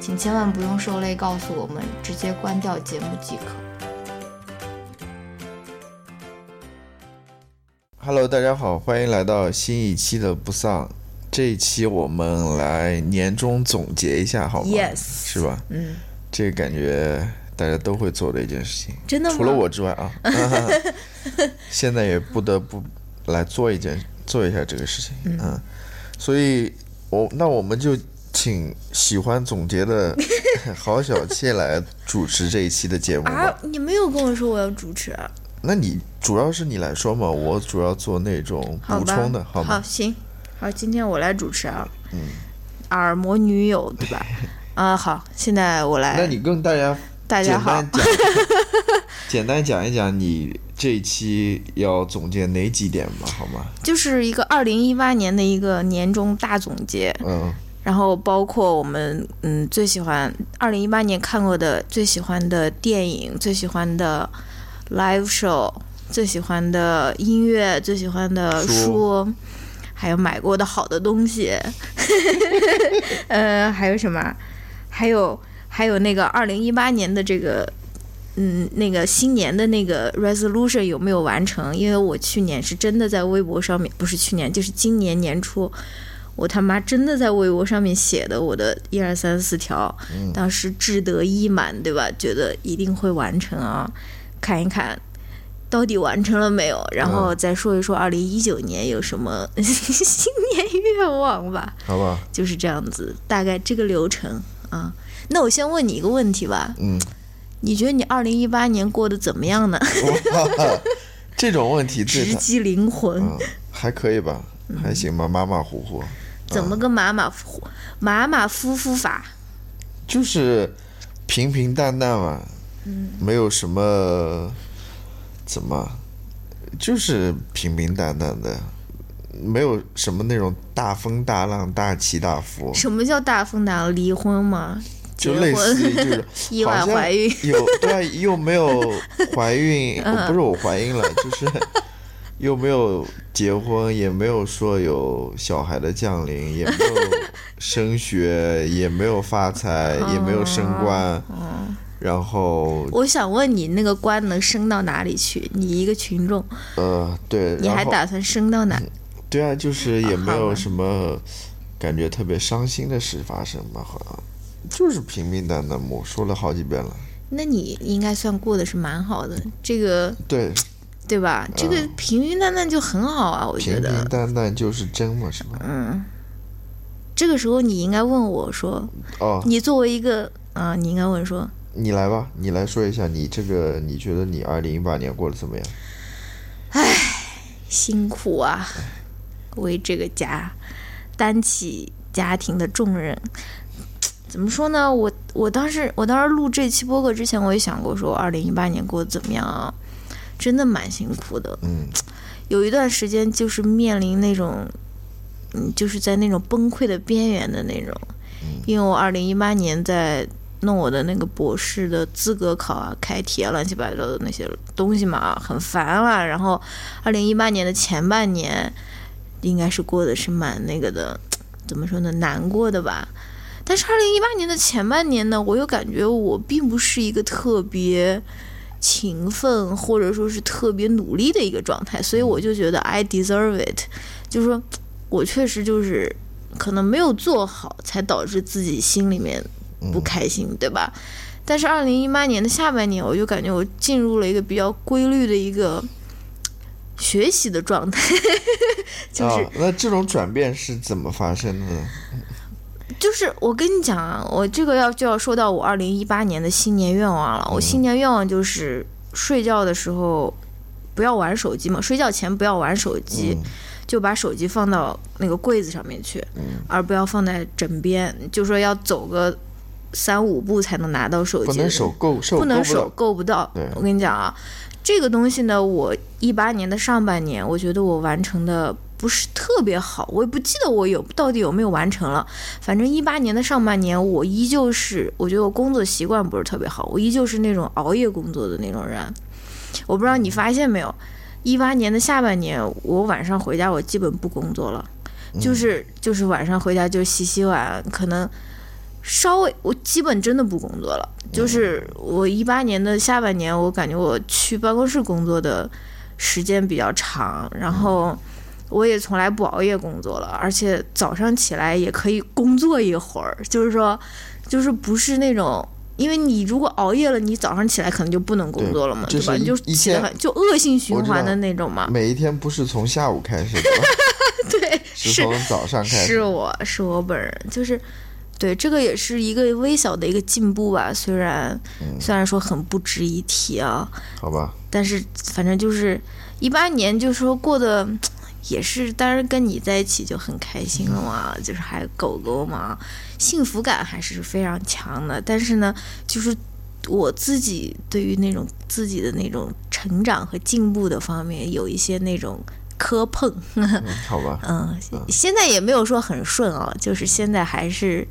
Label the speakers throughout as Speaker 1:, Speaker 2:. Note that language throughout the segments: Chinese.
Speaker 1: 请千万不用受累告诉我们，直接关掉节目即可。
Speaker 2: Hello，大家好，欢迎来到新一期的不丧。这一期我们来年终总结一下，好吗
Speaker 1: ？Yes，
Speaker 2: 是吧？
Speaker 1: 嗯，
Speaker 2: 这个感觉大家都会做的一件事情，
Speaker 1: 真的吗？
Speaker 2: 除了我之外啊，现在也不得不来做一件做一下这个事情，嗯，所以。我那我们就请喜欢总结的 郝小倩来主持这一期的节目
Speaker 1: 啊！你没有跟我说我要主持啊？
Speaker 2: 那你主要是你来说嘛，我主要做那种补充的，
Speaker 1: 好
Speaker 2: 吗？
Speaker 1: 好，行，好，今天我来主持啊。嗯。耳膜女友对吧？啊，好，现在我来。
Speaker 2: 那你跟大家
Speaker 1: 大家好，
Speaker 2: 简单讲一讲你。这一期要总结哪几点吧，好吗？
Speaker 1: 就是一个二零一八年的一个年终大总结，
Speaker 2: 嗯，
Speaker 1: 然后包括我们嗯最喜欢二零一八年看过的最喜欢的电影、最喜欢的 live show、最喜欢的音乐、最喜欢的书，还有买过的好的东西，呃，还有什么？还有还有那个二零一八年的这个。嗯，那个新年的那个 resolution 有没有完成？因为我去年是真的在微博上面，不是去年，就是今年年初，我他妈真的在微博上面写的我的一二三四条，当时志得意满，对吧？觉得一定会完成啊，看一看到底完成了没有，然后再说一说二零一九年有什么 新年愿望吧。
Speaker 2: 好吧，
Speaker 1: 就是这样子，大概这个流程啊。那我先问你一个问题吧。
Speaker 2: 嗯。
Speaker 1: 你觉得你二零一八年过得怎么样呢？
Speaker 2: 这种问题
Speaker 1: 直击灵魂。
Speaker 2: 还可以吧，还行吧，马马虎虎。
Speaker 1: 怎么个马马虎马马虎虎法？
Speaker 2: 就是平平淡淡嘛，嗯没有什么，怎么，就是平平淡淡的，没有什么那种大风大浪、大起大伏。
Speaker 1: 什么叫大风大浪？离婚吗？
Speaker 2: 就类似于就是
Speaker 1: 意外怀孕，
Speaker 2: 有对又没有怀孕，不是我怀孕了，就是又没有结婚，也没有说有小孩的降临，也没有升学，也没有发财，也没有升官。然后
Speaker 1: 我想问你，那个官能升到哪里去？你一个群众，
Speaker 2: 呃，对，
Speaker 1: 你还打算升到哪？
Speaker 2: 对啊，就是也没有什么感觉特别伤心的事发生吧，好像。就是平平淡淡，我说了好几遍了。
Speaker 1: 那你应该算过的是蛮好的，这个
Speaker 2: 对
Speaker 1: 对吧？这个平平淡淡就很好啊，我觉
Speaker 2: 得。平平淡淡就是真嘛，是吧？
Speaker 1: 嗯。这个时候你应该问我说：“
Speaker 2: 哦，
Speaker 1: 你作为一个啊，你应该问说，
Speaker 2: 你来吧，你来说一下，你这个你觉得你二零一八年过得怎么样？”
Speaker 1: 唉，辛苦啊，为这个家担起家庭的重任。怎么说呢？我我当时我当时录这期播客之前，我也想过说，二零一八年过得怎么样啊？真的蛮辛苦的。
Speaker 2: 嗯，
Speaker 1: 有一段时间就是面临那种，嗯，就是在那种崩溃的边缘的那种。
Speaker 2: 嗯。
Speaker 1: 因为我二零一八年在弄我的那个博士的资格考啊、开题啊、乱七八糟的那些东西嘛，很烦了。然后，二零一八年的前半年，应该是过的是蛮那个的，怎么说呢？难过的吧。但是二零一八年的前半年呢，我又感觉我并不是一个特别勤奋或者说是特别努力的一个状态，所以我就觉得 I deserve it，就是说我确实就是可能没有做好，才导致自己心里面不开心，对吧？但是二零一八年的下半年，我就感觉我进入了一个比较规律的一个学习的状态，就是、
Speaker 2: 啊，那这种转变是怎么发生的呢？
Speaker 1: 就是我跟你讲啊，我这个要就要说到我二零一八年的新年愿望了。我新年愿望就是睡觉的时候不要玩手机嘛，睡觉前不要玩手机，
Speaker 2: 嗯
Speaker 1: 就把手机放到那个柜子上面去，
Speaker 2: 嗯
Speaker 1: 而不要放在枕边。就说要走个三五步才能拿到手机，
Speaker 2: 不能手够手
Speaker 1: 不能手
Speaker 2: 够
Speaker 1: 不到。我跟你讲啊，这个东西呢，我一八年的上半年，我觉得我完成的不是特别好，我也不记得我有到底有没有完成了。反正一八年的上半年，我依旧是，我觉得我工作习惯不是特别好，我依旧是那种熬夜工作的那种人。我不知道你发现没有，一八年的下半年，我晚上回家我基本不工作了，就是就是晚上回家就洗洗碗，可能稍微我基本真的不工作了。就是我一八年的下半年，我感觉我去办公室工作的时间比较长，然后我也从来不熬夜工作了，而且早上起来也可以工作一会儿，就是说，就是不是那种。因为你如果熬夜了，你早上起来可能就不能工作了嘛，对吧？你就起得很，就恶性循环的那种嘛。
Speaker 2: 每一天不是从下午开始的，
Speaker 1: 对，是
Speaker 2: 是从早上开始
Speaker 1: 是
Speaker 2: 始。
Speaker 1: 我是我本人，就是对这个也是一个微小的一个进步吧。虽然、
Speaker 2: 嗯
Speaker 1: 虽然说很不值一提啊，
Speaker 2: 好吧，
Speaker 1: 但是反正就是一八年，就说过得也是，当然跟你在一起就很开心了嘛，就是还有狗狗嘛，幸福感还是非常强的。但是呢，就是我自己对于那种自己的那种成长和进步的方面，有一些那种磕碰。
Speaker 2: 嗯，好吧，
Speaker 1: 嗯，现在也没有说很顺啊，就是现在还是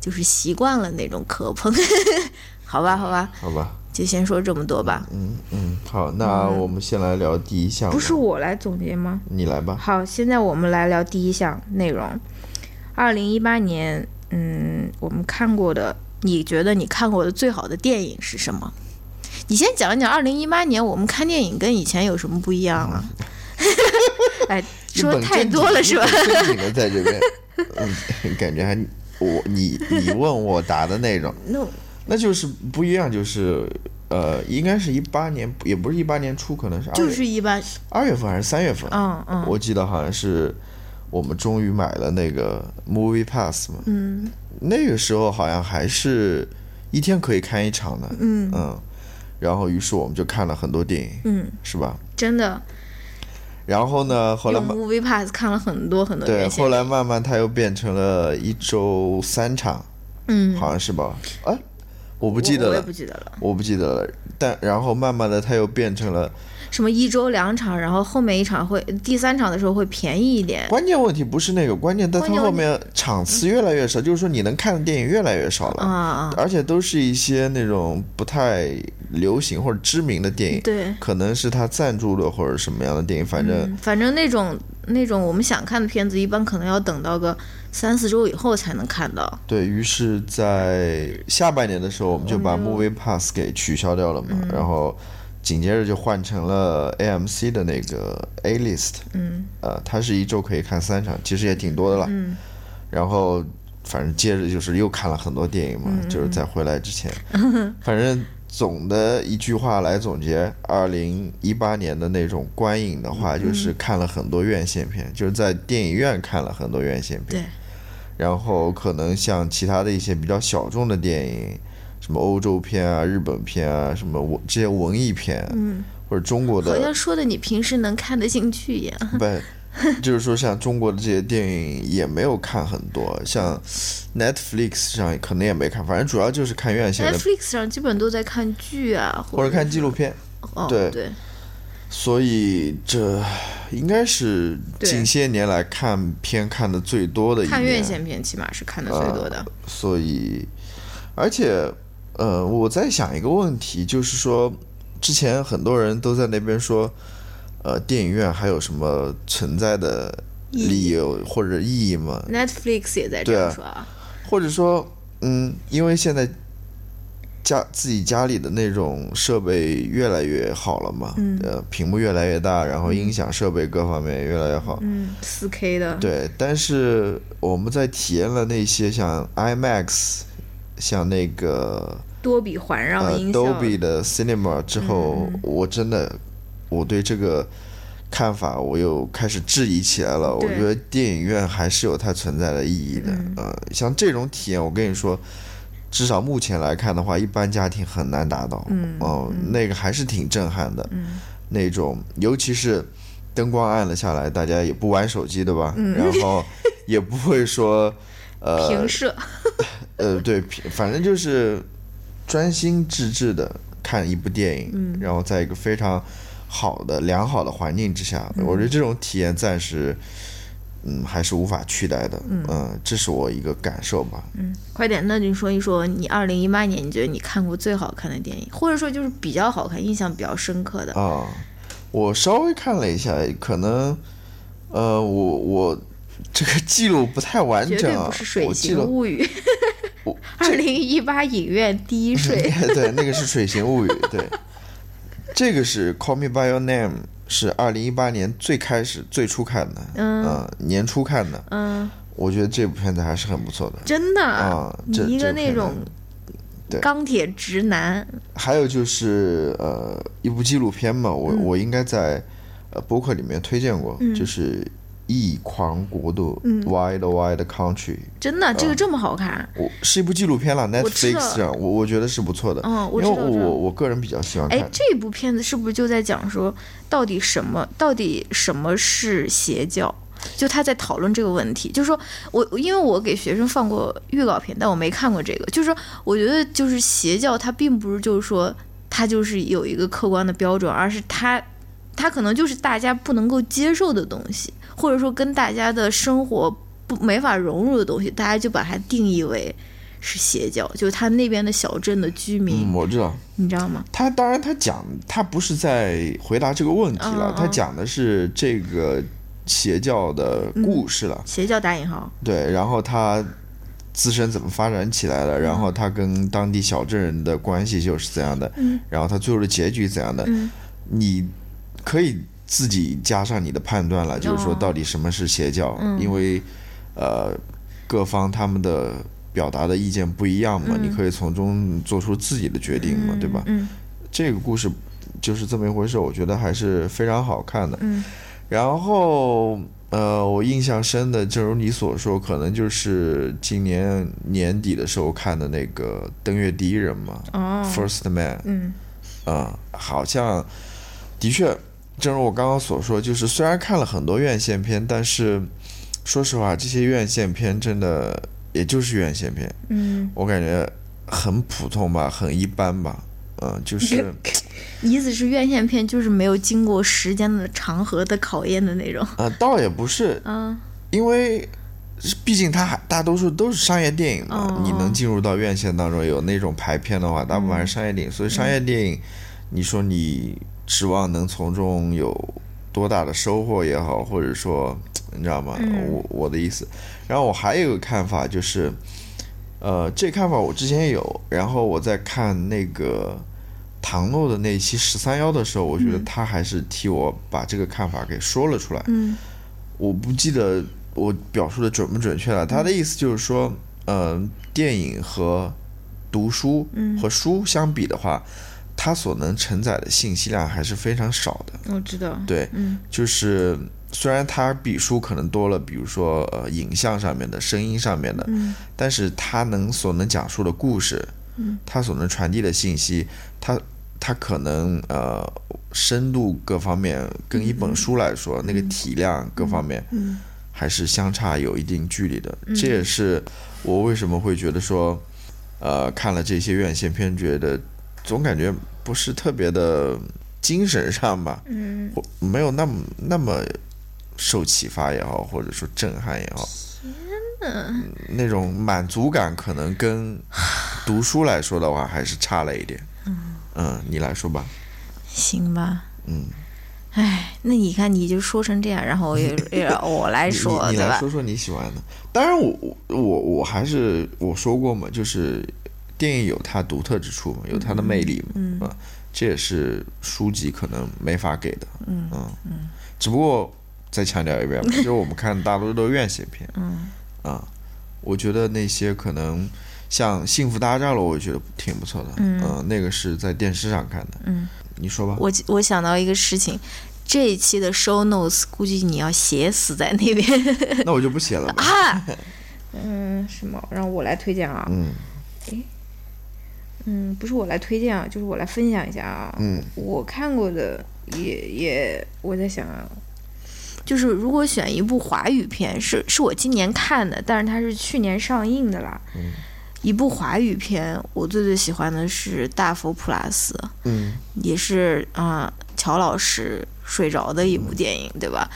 Speaker 1: 就是习惯了那种磕碰。好吧，好吧，
Speaker 2: 好吧，
Speaker 1: 就先说这么多吧。
Speaker 2: 嗯嗯，好，那我们先来聊第一项吧。
Speaker 1: 不是我来总结吗？
Speaker 2: 你来吧。
Speaker 1: 好，现在我们来聊第一项内容。二零一八年，嗯，我们看过的，你觉得你看过的最好的电影是什么？你先讲一讲二零一八年我们看电影跟以前有什么不一样啊？哎，说太多了是吧？
Speaker 2: 经一本正经的在这边，嗯，感觉还我你你问我答的 那种，
Speaker 1: 那
Speaker 2: 那就是不一样，就是呃，应该是一八年，也不是一八年初，可能是二
Speaker 1: 就
Speaker 2: 月
Speaker 1: 是一八，
Speaker 2: 二月份还是三月份，
Speaker 1: 嗯嗯
Speaker 2: 我记得好像是我们终于买了那个 Movie Pass 嘛，
Speaker 1: 嗯
Speaker 2: 那个时候好像还是一天可以看一场的，
Speaker 1: 嗯
Speaker 2: 嗯，然后于是我们就看了很多电影，
Speaker 1: 嗯，
Speaker 2: 是吧？
Speaker 1: 真的
Speaker 2: 然后呢，后来
Speaker 1: 用 Movie Pass 看了很多很多
Speaker 2: 对，后来慢慢它又变成了一周三场，
Speaker 1: 嗯，
Speaker 2: 好像是吧？哎，我不
Speaker 1: 不
Speaker 2: 记得了
Speaker 1: 我也不，记得了。
Speaker 2: 我不记得了。但然后慢慢的它又变成了，
Speaker 1: 什么一周两场，然后后面一场会第三场的时候会便宜一点。
Speaker 2: 关键问题不是那个，关键但它
Speaker 1: 关键问题
Speaker 2: 后面场次越来越少，就是说你能看的电影越来越少了。而且都是一些那种不太流行或者知名的电影，
Speaker 1: 对，
Speaker 2: 可能是他赞助的或者什么样的电影，反正、
Speaker 1: 嗯，反正那种那种我们想看的片子，一般可能要等到个三四周以后才能看到。
Speaker 2: 对于是在下半年的时候，我们就把
Speaker 1: 嗯。
Speaker 2: Movie Pass 给取消掉了嘛，然后紧接着就换成了 AMC 的那个 A List，
Speaker 1: 嗯。
Speaker 2: 呃，它是一周可以看三场，其实也挺多的了。
Speaker 1: 嗯。
Speaker 2: 然后反正接着就是又看了很多电影嘛，
Speaker 1: 嗯
Speaker 2: 就是在回来之前，反正总的一句话来总结，二零一八年的那种观影的话，
Speaker 1: 嗯。
Speaker 2: 就是看了很多院线片，就是在电影院看了很多院线片，
Speaker 1: 对，
Speaker 2: 然后可能像其他的一些比较小众的电影，什么欧洲片啊、日本片啊，什么文这些文艺片，
Speaker 1: 嗯，
Speaker 2: 或者中国的
Speaker 1: 好
Speaker 2: 的
Speaker 1: 像说的你平时能看得进去一样。
Speaker 2: 不，就是说像中国的这些电影也没有看很多，像 Netflix 上可能也没看，反正主要就是看院线的
Speaker 1: Netflix 上基本都在看剧啊，
Speaker 2: 或者看纪录
Speaker 1: 片。哦，
Speaker 2: 对
Speaker 1: 对，
Speaker 2: 所以这应该是近些年来看片看的最多的。
Speaker 1: 看院线片起码是看的最多的。
Speaker 2: 所以，而且，呃，我在想一个问题，就是说，之前很多人都在那边说，呃，电影院还有什么存在的理由或者意义吗
Speaker 1: ？Netflix 也在这样说啊。
Speaker 2: 或者说，嗯，因为现在家自己家里的那种设备越来越好了嘛，
Speaker 1: 嗯
Speaker 2: 呃，屏幕越来越大，然后音响设备各方面也越来越好，
Speaker 1: 嗯，四 K 的。
Speaker 2: 对。但是我们在体验了那些像 IMAX 像那个
Speaker 1: 多比环绕
Speaker 2: 呃
Speaker 1: 音效
Speaker 2: ，Dolby 的 Cinema 之后，我真的我对这个看法我又开始质疑起来了。我觉得电影院还是有它存在的意义的。呃，像这种体验，我跟你说。至少目前来看的话，一般家庭很难达到。嗯，哦，那个还是挺震撼的。嗯，那种尤其是灯光暗了下来，大家也不玩手机，对吧？嗯，然后也不会说，呃，
Speaker 1: 平射，
Speaker 2: 呃，对，反正就是专心致志的看一部电影，
Speaker 1: 嗯
Speaker 2: 然后在一个非常好的、良好的环境之下，
Speaker 1: 嗯
Speaker 2: 我觉得这种体验暂时，嗯，还是无法取代的。嗯、这是我一个感受吧。
Speaker 1: 嗯快点，那你说一说你二零一八年你觉得你看过最好看的电影，或者说就是比较好看、印象比较深刻的？
Speaker 2: 啊，我稍微看了一下，可能，呃，我我这个记录不太完
Speaker 1: 绝对
Speaker 2: 整啊，
Speaker 1: 不是《水形物语》
Speaker 2: 我
Speaker 1: 二零一八影院第一睡。
Speaker 2: 对，那个是《水形物语》，对，这个是《Call Me by Your Name》，是二零一八年最开始最初看的，
Speaker 1: 嗯。
Speaker 2: 呃年初看的，
Speaker 1: 嗯，
Speaker 2: 我觉得这部片子还是很不错的。
Speaker 1: 真的
Speaker 2: 啊？这
Speaker 1: 你一个那种
Speaker 2: 对。
Speaker 1: 钢铁直男，
Speaker 2: 还有就是呃，一部纪录片嘛，
Speaker 1: 嗯。
Speaker 2: 我、我应该在呃博客里面推荐过，就是《异狂国度》（Wild Wild Country），
Speaker 1: 真的这个这么好看？
Speaker 2: 我是一部纪录片了，Netflix 上，我我觉得是不错的，
Speaker 1: 嗯我
Speaker 2: 我我个人比较喜欢看。
Speaker 1: 哎，这部片子是不是就在讲说，到底什么，到底什么是邪教？就他在讨论这个问题，就是说我因为我给学生放过预告片，但我没看过这个。就是说，我觉得就是邪教，它并不是就是说它就是有一个客观的标准，而是它它可能就是大家不能够接受的东西，或者说跟大家的生活不没法融入的东西，大家就把它定义为是邪教。就是他那边的小镇的居民，
Speaker 2: 嗯，我知道。
Speaker 1: 你知道吗？
Speaker 2: 他当然，他讲他不是在回答这个问题了，他讲的是这个邪教的故事了。
Speaker 1: 邪教打引号。
Speaker 2: 对，然后他自身怎么发展起来了，然后他跟当地小镇人的关系就是怎样的，嗯然后他最后的结局怎样的，你可以自己加上你的判断了，就是说到底什么是邪教，因为呃各方他们的表达的意见不一样嘛，你可以从中做出自己的决定嘛，对吧？
Speaker 1: 嗯。
Speaker 2: 这个故事就是这么一回事，我觉得还是非常好看的。嗯，然后呃，我印象深的，正如你所说，可能就是今年年底的时候看的那个《登月第一人》嘛，
Speaker 1: 哦。
Speaker 2: First Man》。
Speaker 1: 嗯。
Speaker 2: 啊、好像的确，正如我刚刚所说，就是虽然看了很多院线片，但是说实话，这些院线片真的也就是院线片，
Speaker 1: 嗯，
Speaker 2: 我感觉很普通吧，很一般吧。嗯、就是
Speaker 1: 意思是院线片就是没有经过时间的长河的考验的那种。
Speaker 2: 呃，倒也不是，
Speaker 1: 嗯
Speaker 2: 因为毕竟它还大多数都是商业电影嘛，
Speaker 1: 哦
Speaker 2: 你能进入到院线当中有那种排片的话，大部分还是商业电影，所以商业电影，你说你指望能从中有多大的收获也好，或者说你知道吗？我我的意思。然后我还有一个看法就是，呃，这看法我之前也有，然后我在看那个。唐诺的那期十三幺的时候，我觉得他还是替我把这个看法给说了出来。
Speaker 1: 嗯
Speaker 2: 我不记得我表述的准不准确了。他的意思就是说，嗯、电影和读书和书相比的话，它所能承载的信息量还是非常少的。
Speaker 1: 我知道。
Speaker 2: 对，
Speaker 1: 嗯。
Speaker 2: 就是虽然它比书可能多了，比如说呃影像上面的、声音上面的，
Speaker 1: 嗯。
Speaker 2: 但是它能所能讲述的故事，它所能传递的信息，它它可能呃深度各方面跟一本书来说，那个体量各方面，
Speaker 1: 嗯。
Speaker 2: 还是相差有一定距离的。这也是我为什么会觉得说，呃，看了这些院线片，觉得总感觉不是特别的精神上吧，
Speaker 1: 嗯
Speaker 2: 或没有那么那么受启发也好，或者说震撼也好。嗯那种满足感可能跟读书来说的话，还是差了一点。嗯，你来说吧。
Speaker 1: 行吧。
Speaker 2: 嗯，
Speaker 1: 哎，那你看你就说成这样，然后也 也让我来说？
Speaker 2: 你来说说你喜欢的。当然我，我我我还是我说过嘛，就是电影有它独特之处嘛，有它的魅力嘛，嗯、啊，这也是书籍可能没法给的。嗯嗯，只不过再强调一遍，就是我们看大多都是院线片。嗯啊，我觉得那些可能像《幸福大战》了》，我觉得挺不错的。嗯，那个是在电视上看的。
Speaker 1: 嗯，
Speaker 2: 你说吧。
Speaker 1: 我我想到一个事情，这一期的 show notes 估计你要写死在那边。
Speaker 2: 那我就不写了吧。
Speaker 1: 啊。嗯，什么？让我来推荐啊。
Speaker 2: 嗯。
Speaker 1: 诶。嗯，不是我来推荐啊，就是我来分享一下啊。
Speaker 2: 嗯。
Speaker 1: 我看过的也也，我在想啊，就是如果选一部华语片，是是我今年看的，但是它是去年上映的啦。
Speaker 2: 嗯。
Speaker 1: 一部华语片，我最最喜欢的是《大佛普拉斯》。
Speaker 2: 嗯。
Speaker 1: 也是啊，乔老师睡着的一部电影，对吧？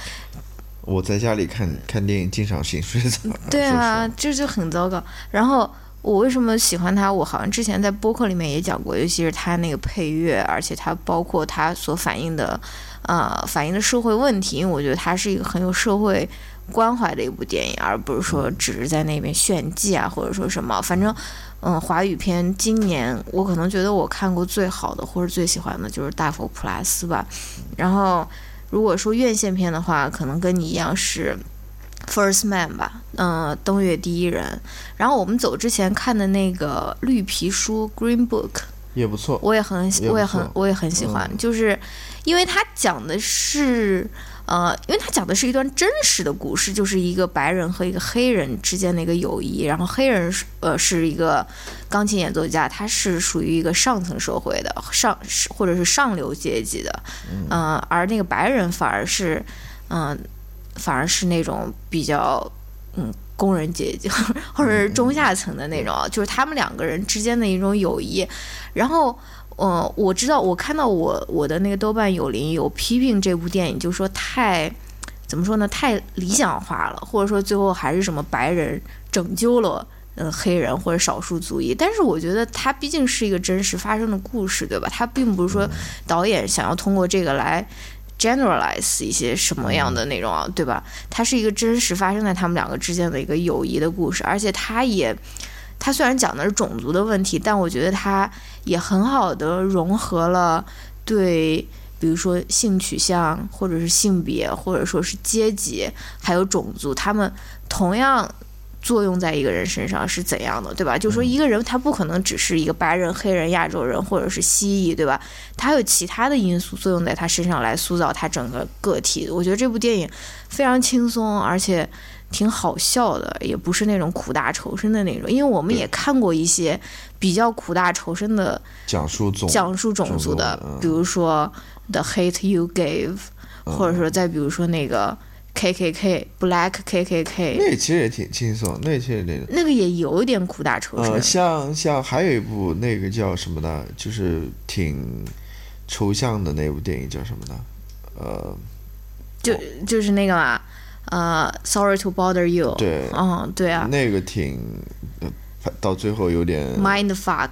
Speaker 2: 我在家里看看电影，经常性睡着。
Speaker 1: 对啊，这就很糟糕。然后。我为什么喜欢他？我好像之前在播客里面也讲过，尤其是他那个配乐，而且他包括他所反映的，呃，反映的社会问题。因为我觉得他是一个很有社会关怀的一部电影，而不是说只是在那边炫技啊，或者说什么。反正，嗯，华语片今年我可能觉得我看过最好的或者最喜欢的就是《大佛普拉斯》吧。然后，如果说院线片的话，可能跟你一样是。First Man 吧，嗯，登月第一人。然后我们走之前看的那个绿皮书 Green Book
Speaker 2: 也不错，
Speaker 1: 我也很，我也很，我也很喜欢。就是因为它讲的是，呃，因为它讲的是一段真实的故事，就是一个白人和一个黑人之间的一个友谊。然后黑人是，呃，是一个钢琴演奏家，他是属于一个上层社会的上，或者是上流阶级的，嗯，而那个白人反而是，嗯。反而是那种比较，嗯，工人阶级 或者是中下层的那种，就是他们两个人之间的一种友谊。然后，呃，我知道我看到我我的那个豆瓣有邻有批评这部电影，就说太怎么说呢？太理想化了，或者说最后还是什么白人拯救了嗯黑人或者少数族裔。但是我觉得它毕竟是一个真实发生的故事，对吧？它并不是说导演想要通过这个来。Generalize 一些什么样的内容啊，对吧？它是一个真实发生在他们两个之间的一个友谊的故事，而且它也，它虽然讲的是种族的问题，但我觉得它也很好的融合了对，比如说性取向，或者是性别，或者说是阶级，还有种族，他们同样。作用在一个人身上是怎样的，对吧？就是说，一个人他不可能只是一个白人、黑人、亚洲人或者是蜥蜴，对吧？他有其他的因素作用在他身上来塑造他整个个体。我觉得这部电影非常轻松，而且挺好笑的，也不是那种苦大仇深的那种。因为我们也看过一些比较苦大仇深的
Speaker 2: 讲述种
Speaker 1: 讲述种族的，比如说《The Hate You Gave》，或者说再比如说那个。K K K Black K K K，
Speaker 2: 那其实也挺轻松，那其实那个
Speaker 1: 那个也有一点苦大仇深。
Speaker 2: 呃，像像还有一部那个叫什么呢？就是挺抽象的那部电影叫什么呢？呃，
Speaker 1: 就就是那个嘛，呃，Sorry to bother you。
Speaker 2: 对，
Speaker 1: 嗯，对啊，
Speaker 2: 那个挺到最后有点
Speaker 1: mind fuck。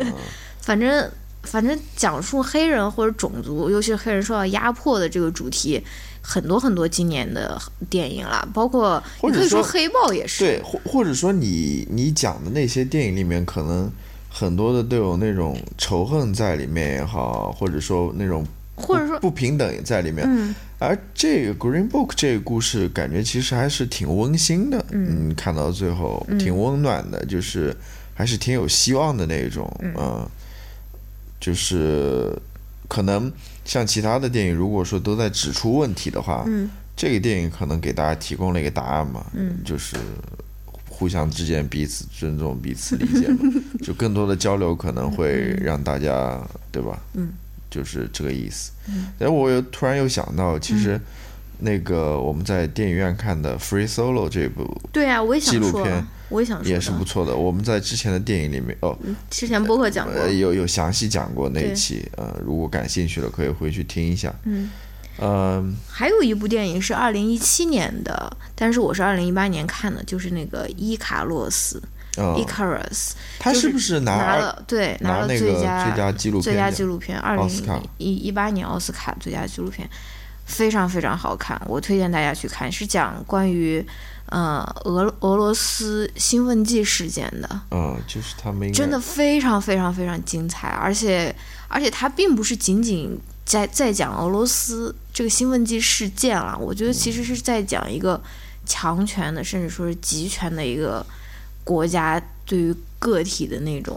Speaker 1: 反正反正讲述黑人或者种族，尤其是黑人受到压迫的这个主题。很多很多今年的电影了，包括
Speaker 2: 或者说
Speaker 1: 黑豹也是
Speaker 2: 对，或或者说你你讲的那些电影里面，可能很多的都有那种仇恨在里面也好，或者说那种
Speaker 1: 或者说
Speaker 2: 不平等也在里面。
Speaker 1: 嗯，
Speaker 2: 而这个 Green Book 这个故事，感觉其实还是挺温馨的。
Speaker 1: 嗯，
Speaker 2: 看到最后挺温暖的，就是还是挺有希望的那种。嗯，就是可能。像其他的电影，如果说都在指出问题的话，
Speaker 1: 嗯，
Speaker 2: 这个电影可能给大家提供了一个答案嘛，
Speaker 1: 嗯，
Speaker 2: 就是互相之间彼此尊重、彼此理解嘛，就更多的交流可能会让大家，对吧？
Speaker 1: 嗯，
Speaker 2: 就是这个意思。
Speaker 1: 嗯，
Speaker 2: 哎，我又突然又想到，其实那个我们在电影院看的《Free Solo》这部，
Speaker 1: 对啊，我也
Speaker 2: 纪录片。
Speaker 1: 我也想说，
Speaker 2: 也是不错的。我们在之前的电影里面，哦，
Speaker 1: 之前播客讲过，
Speaker 2: 有有详细讲过那一期。呃，如果感兴趣的，可以回去听一下。
Speaker 1: 嗯，
Speaker 2: 嗯，
Speaker 1: 还有一部电影是二零一七年的，但是我是二零一八年看的，就是那个《伊卡洛斯》（Icarus）。
Speaker 2: 他是不是
Speaker 1: 拿了？对，
Speaker 2: 拿
Speaker 1: 了最
Speaker 2: 佳
Speaker 1: 最佳
Speaker 2: 纪录片
Speaker 1: 最佳纪录片，二零一一八年奥斯卡最佳纪录片，非常非常好看，我推荐大家去看。是讲关于。呃，俄俄罗斯兴奋剂事件的，
Speaker 2: 嗯，就是他们
Speaker 1: 真的非常非常非常精彩，而且而且它并不是仅仅在在讲俄罗斯这个兴奋剂事件了，我觉得其实是在讲一个强权的，甚至说是集权的一个国家对于个体的那种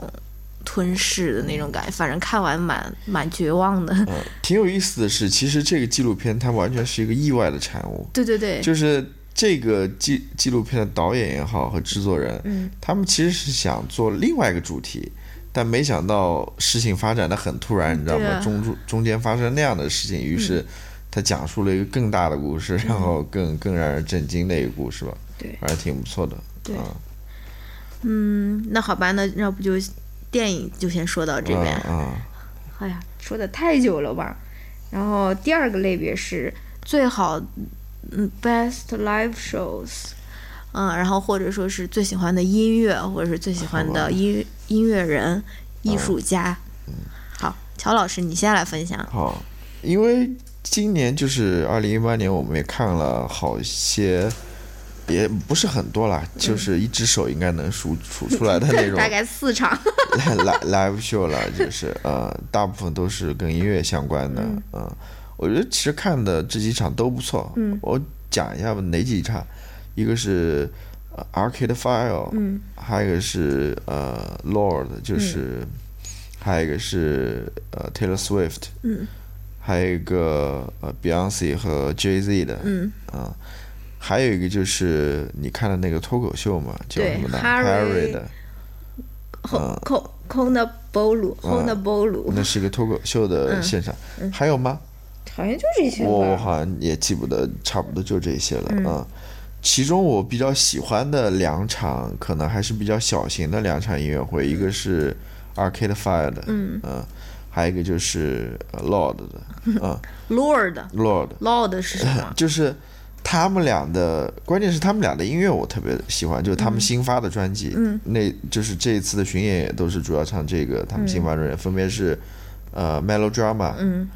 Speaker 1: 吞噬的那种感觉，反正看完蛮蛮绝望的。
Speaker 2: 嗯，挺有意思的是，其实这个纪录片它完全是一个意外的产物。
Speaker 1: 对对对，
Speaker 2: 就是这个纪纪录片的导演也好和制作人，
Speaker 1: 嗯，
Speaker 2: 他们其实是想做另外一个主题，但没想到事情发展的很突然，你知道吗？
Speaker 1: 啊
Speaker 2: 中中中间发生那样的事情，于是他讲述了一个更大的故事，然后更更让人震惊的一个故事吧，
Speaker 1: 对
Speaker 2: 还是挺不错的。
Speaker 1: 对
Speaker 2: 啊
Speaker 1: 嗯，那好吧，那要不就电影就先说到这边。
Speaker 2: 啊啊
Speaker 1: 哎呀，说的太久了吧。然后第二个类别是最好，嗯，best live shows，嗯，然后或者说是最喜欢的音乐，或者是最喜欢的音音乐人、艺术家。嗯好，乔老师，你先来分享。
Speaker 2: 好，因为今年就是二零一八年，我们也看了好些，也不是很多啦，就是一只手应该能数数出来的那种
Speaker 1: 大概四场。
Speaker 2: live live show 了，就是呃，大部分都是跟音乐相关的，嗯、我觉得其实看的这几场都不错，
Speaker 1: 嗯。
Speaker 2: 我讲一下吧，哪几场？一个是、呃、Arcade Fire，
Speaker 1: 嗯。
Speaker 2: 还有一个是呃 Lord，就是、还有一个是呃 Taylor Swift，
Speaker 1: 嗯。
Speaker 2: 还有一个呃 Beyonce 和 Jay Z 的，
Speaker 1: 嗯，
Speaker 2: 啊，还有一个就是你看的那个脱口秀嘛，叫什么的
Speaker 1: Harry
Speaker 2: 的，
Speaker 1: 空空空的波鲁，空的波鲁，
Speaker 2: 那是一个脱口秀的现场，还有吗？
Speaker 1: 好像就这些
Speaker 2: 我
Speaker 1: 我。
Speaker 2: 好像也记不得，差不多就这些了嗯。其中我比较喜欢的两场，可能还是比较小型的两场音乐会，一个是 Arcade Fire 的，
Speaker 1: 嗯。
Speaker 2: 还有一个就是呃 Lord 的，嗯。
Speaker 1: Lord，Lord
Speaker 2: Lord
Speaker 1: 是什么？
Speaker 2: 就是他们俩的，关键是他们俩的音乐我特别喜欢，就是他们新发的专辑，
Speaker 1: 嗯。
Speaker 2: 那就是这一次的巡演也都是主要唱这个，他们新发专辑、分别是呃 Melodrama，
Speaker 1: 嗯，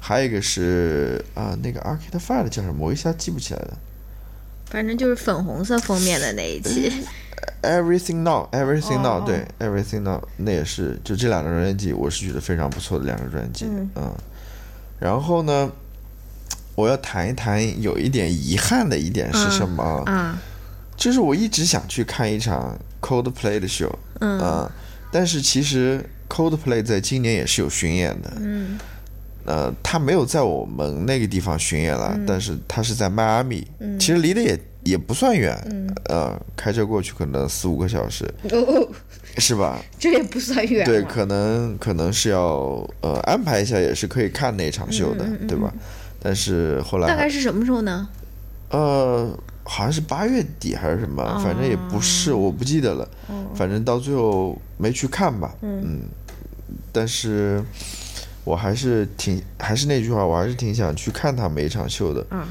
Speaker 2: 还有一个是啊、呃那个 Arcade Fire 的叫什么，我一下记不起来了。
Speaker 1: 反正就是粉红色封面的那一期。
Speaker 2: Everything Now，Everything
Speaker 1: 哦
Speaker 2: Now，、
Speaker 1: 哦
Speaker 2: 对，Everything Now，那也是就这两张专辑，我是觉得非常不错的两张专辑，
Speaker 1: 嗯。
Speaker 2: 然后呢，我要谈一谈有一点遗憾的一点是什么？啊？
Speaker 1: 啊，
Speaker 2: 就是我一直想去看一场 Coldplay 的秀，
Speaker 1: 嗯。
Speaker 2: 啊，但是其实 Coldplay 在今年也是有巡演的，
Speaker 1: 嗯
Speaker 2: 呃，他没有在我们那个地方巡演
Speaker 1: 嗯
Speaker 2: 了，但是他是在迈阿密，其实离得也也不算远，
Speaker 1: 嗯
Speaker 2: 呃，开车过去可能四五个小时，
Speaker 1: 哦，
Speaker 2: 是吧？
Speaker 1: 这也不算远
Speaker 2: 对，可能可能是要呃安排一下，也是可以看那场秀的，对吧？但是后来
Speaker 1: 大概是什么时候呢？
Speaker 2: 呃，好像是八月底还是什么，反正也不是，我不记得了。反正到最后没去看吧。嗯，但是我还是挺，还是那句话，我还是挺想去看他每一场秀的。
Speaker 1: 嗯，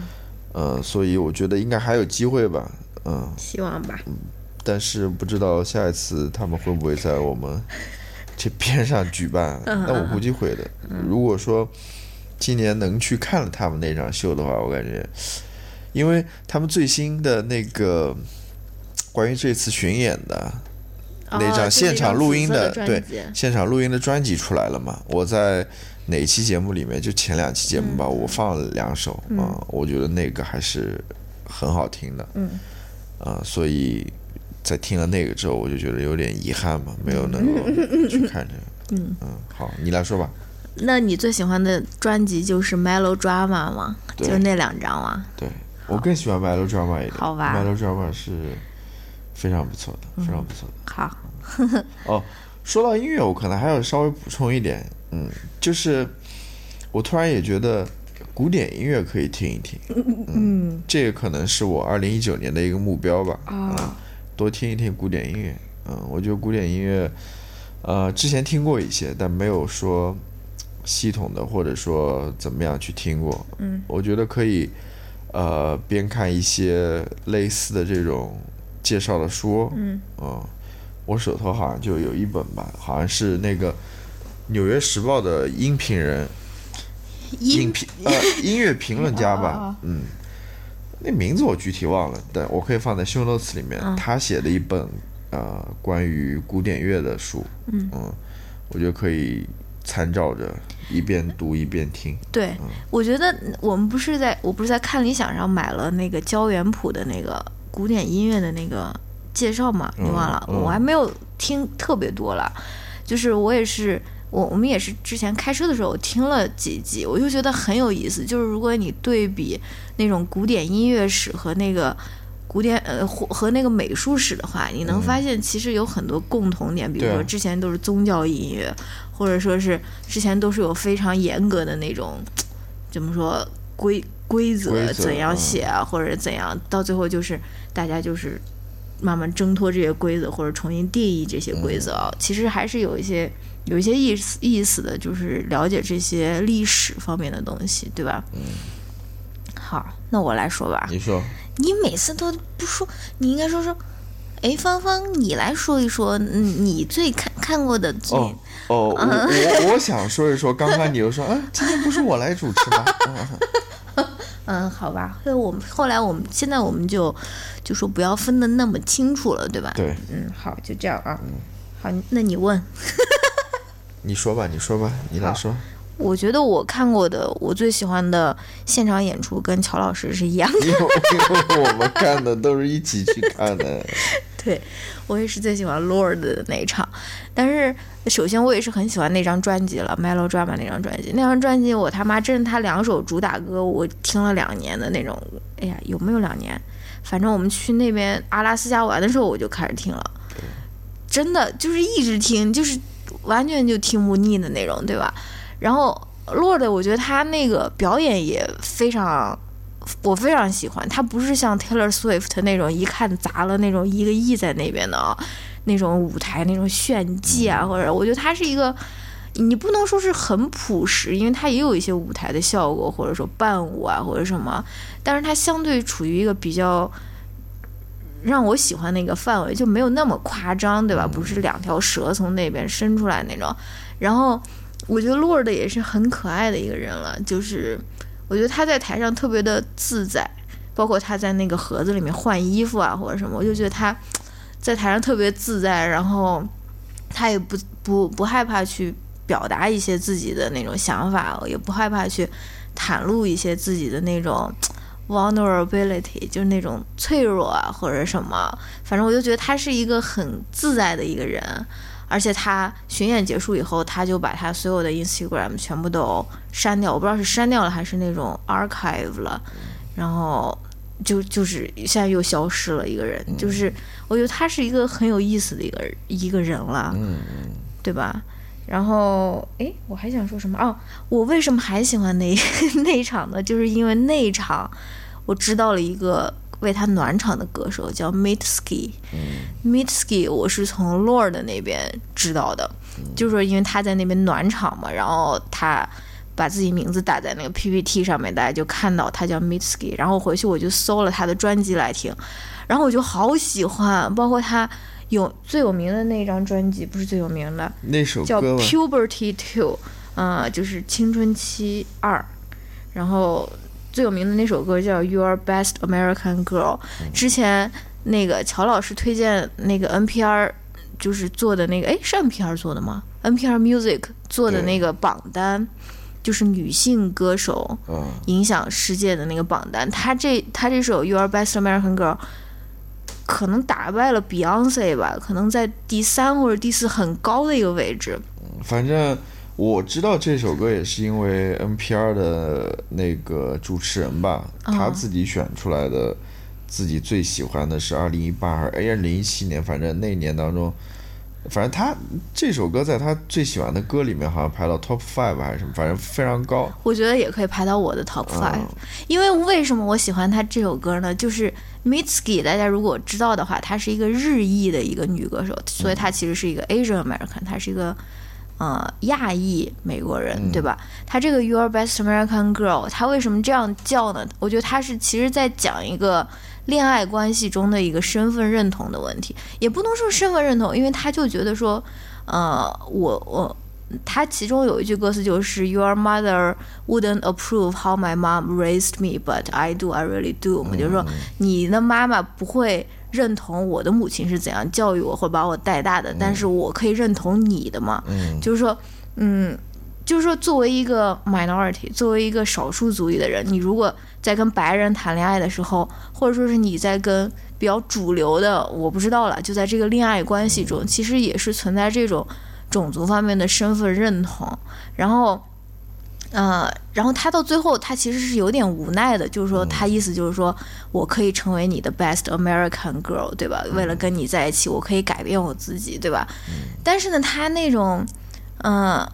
Speaker 2: 呃，所以我觉得应该还有机会吧。嗯，
Speaker 1: 希望吧。
Speaker 2: 但是不知道下一次他们会不会在我们这边上举办？那我估计会的。如果说今年能去看了他们那场秀的话，我感觉，因为他们最新的那个关于这次巡演的那
Speaker 1: 哦
Speaker 2: 张现场录音
Speaker 1: 的
Speaker 2: 对现场录音的专辑出来了嘛？我在哪期节目里面？就前两期节目吧，我放了两首啊、我觉得那个还是很好听的。
Speaker 1: 嗯，
Speaker 2: 啊、所以在听了那个之后，我就觉得有点遗憾嘛，没有能够去 看这个。
Speaker 1: 嗯嗯
Speaker 2: 好，你来说吧。
Speaker 1: 那你最喜欢的专辑就是《Melodrama》吗？就是那两张吗？
Speaker 2: 对我更喜欢 Melodrama 一点。
Speaker 1: 好吧
Speaker 2: Melodrama 是非常不错的，非常不错的。
Speaker 1: 好，
Speaker 2: 哦，说到音乐，我可能还要稍微补充一点，嗯，就是我突然也觉得古典音乐可以听一听，嗯，这个可能是我二零一九年的一个目标吧，
Speaker 1: 啊
Speaker 2: 嗯，多听一听古典音乐，嗯，我觉得古典音乐，呃，之前听过一些，但没有说系统的或者说怎么样去听过，
Speaker 1: 嗯，
Speaker 2: 我觉得可以，呃，边看一些类似的这种介绍的书，
Speaker 1: 嗯，
Speaker 2: 嗯，我手头好像就有一本吧，好像是那个《纽约时报》的音频人，音。
Speaker 1: 音
Speaker 2: 评呃音乐评论家吧
Speaker 1: 哦，
Speaker 2: 嗯，那名字我具体忘了，但我可以放在 show notes 里面。
Speaker 1: 嗯。
Speaker 2: 他写的一本呃关于古典乐的书，
Speaker 1: 嗯。
Speaker 2: 我觉得可以参照着一边读一边听。
Speaker 1: 对，我觉得我们不是在我不是在看理想上买了那个焦元溥的那个古典音乐的那个介绍嘛？你
Speaker 2: 嗯
Speaker 1: 忘了？
Speaker 2: 嗯
Speaker 1: 我还没有听特别多了，就是我也是。我我们也是之前开车的时候听了几集，我就觉得很有意思。就是如果你对比那种古典音乐史和那个古典呃和和那个美术史的话，你能发现其实有很多共同点。比如说之前都是宗教音乐，或者说是之前都是有非常严格的那种怎么说规规则怎样写啊，或者怎样，到最后就是大家就是慢慢挣脱这些规则，或者重新定义这些规则。其实还是有一些。有一些意思意思的，就是了解这些历史方面的东西，对吧？
Speaker 2: 嗯。
Speaker 1: 好，那我来说吧。
Speaker 2: 你说。
Speaker 1: 你每次都不说，你应该说说。哎，芳芳，你来说一说，你最看看过的最……
Speaker 2: 哦哦，我我想说一说，刚刚你又说，嗯，今天不是我来主持吗？
Speaker 1: 嗯，好吧。后我们后来我们现在我们就就说不要分的那么清楚了，对吧？
Speaker 2: 对。
Speaker 1: 嗯，好，就这样啊。嗯。好，那你问。
Speaker 2: 你说吧，你说吧，你来说。
Speaker 1: 我觉得我看过的，我最喜欢的现场演出跟乔老师是一样的。因
Speaker 2: 为我们看的都是一起去看的。
Speaker 1: 对，我也是最喜欢 Lord 的那一场。但是，首先我也是很喜欢那张专辑了，《Melodrama》那张专辑。那张专辑我他妈真是他两首主打歌，我听了两年的那种。哎呀，有没有两年？反正我们去那边阿拉斯加玩的时候，我就开始听了。真的就是一直听，就是。完全就听不腻的那种，对吧？然后 Lord，我觉得他那个表演也非常，我非常喜欢。他不是像 Taylor Swift 那种一看砸了那种一个亿在那边的啊，那种舞台那种炫技啊，或者我觉得他是一个，你不能说是很朴实，因为他也有一些舞台的效果，或者说伴舞啊或者什么，但是他相对处于一个比较。让我喜欢那个范围就没有那么夸张，对吧？不是两条蛇从那边伸出来那种。然后我觉得洛儿的也是很可爱的一个人了，就是我觉得他在台上特别的自在，包括他在那个盒子里面换衣服啊或者什么，我就觉得他在台上特别自在，然后他也不不不害怕去表达一些自己的那种想法，也不害怕去袒露一些自己的那种。Vulnerability 就是那种脆弱啊，或者什么，反正我就觉得他是一个很自在的一个人，而且他巡演结束以后，他就把他所有的 Instagram 全部都删掉，我不知道是删掉了还是那种 archive 了，然后就就是现在又消失了一个人，就是我觉得他是一个很有意思的一个一个人了，对吧？然后，哎，我还想说什么？哦，我为什么还喜欢那 那一场呢？就是因为那一场，我知道了一个为他暖场的歌手，叫 Mitski。Mitski，我是从 Lord 那边知道的，就是说因为他在那边暖场嘛，然后他把自己名字打在那个 PPT 上面，大家就看到他叫 Mitski。然后回去我就搜了他的专辑来听，然后我就好喜欢，包括他。有最有名的那张专辑，不是最有名的，
Speaker 2: 那首
Speaker 1: 叫《Puberty Two》，嗯，就是青春期二。然后最有名的那首歌叫《Your Best American Girl》。之前那个乔老师推荐那个 NPR，就是做的那个，哎，是 NPR 做的吗？NPR Music 做的那个榜单，就是女性歌手影响世界的那个榜单。他这他这首《Your Best American Girl》。可能打败了 Beyonce 吧，可能在第三或者第四很高的一个位置。
Speaker 2: 反正我知道这首歌也是因为 NPR 的那个主持人吧，他自己选出来的，自己最喜欢的是二零一八还是二零一七年，反正那年当中。反正他这首歌在他最喜欢的歌里面好像排到 top five 还是什么，反正非常高。
Speaker 1: 我觉得也可以排到我的 top five，因为为什么我喜欢他这首歌呢？就是 Mitski，大家如果知道的话，她是一个日裔的一个女歌手，所以她其实是一个 Asian American，她是一个呃亚裔美国人，对吧？他这个 Your Best American Girl，他为什么这样叫呢？我觉得他是其实在讲一个。恋爱关系中的一个身份认同的问题，也不能说身份认同，因为他就觉得说，呃，我我，他其中有一句歌词就是 Your mother wouldn't approve how my mom raised me, but I do, I really do。我就是说，你的妈妈不会认同我的母亲是怎样教育我或把我带大的，但是我可以认同你的嘛。就是说，嗯。就是说，作为一个 minority，作为一个少数族裔的人，你如果在跟白人谈恋爱的时候，或者说是你在跟比较主流的，我不知道了，就在这个恋爱关系中，其实也是存在这种种族方面的身份认同。然后，呃，然后他到最后，他其实是有点无奈的，就是说，他意思就是说我可以成为你的 best American girl，对吧？为了跟你在一起，我可以改变我自己，对吧？但是呢，他那种，嗯。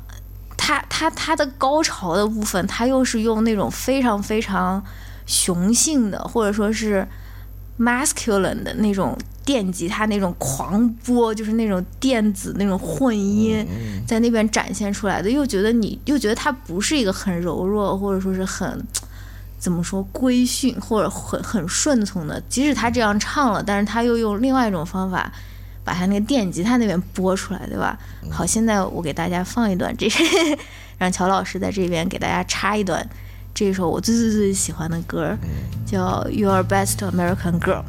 Speaker 1: 他他他的高潮的部分，他又是用那种非常非常雄性的，或者说是 masculine 的那种电吉他那种狂播，就是那种电子那种混音，在那边展现出来的，又觉得你又觉得他不是一个很柔弱，或者说是很怎么说规训或者很很顺从的，即使他这样唱了，但是他又用另外一种方法。把他那个电吉他那边播出来，对吧？好，现在我给大家放一段，这 让乔老师在这边给大家插一段，这首我最最最喜欢的歌，叫《Your Best American Girl》。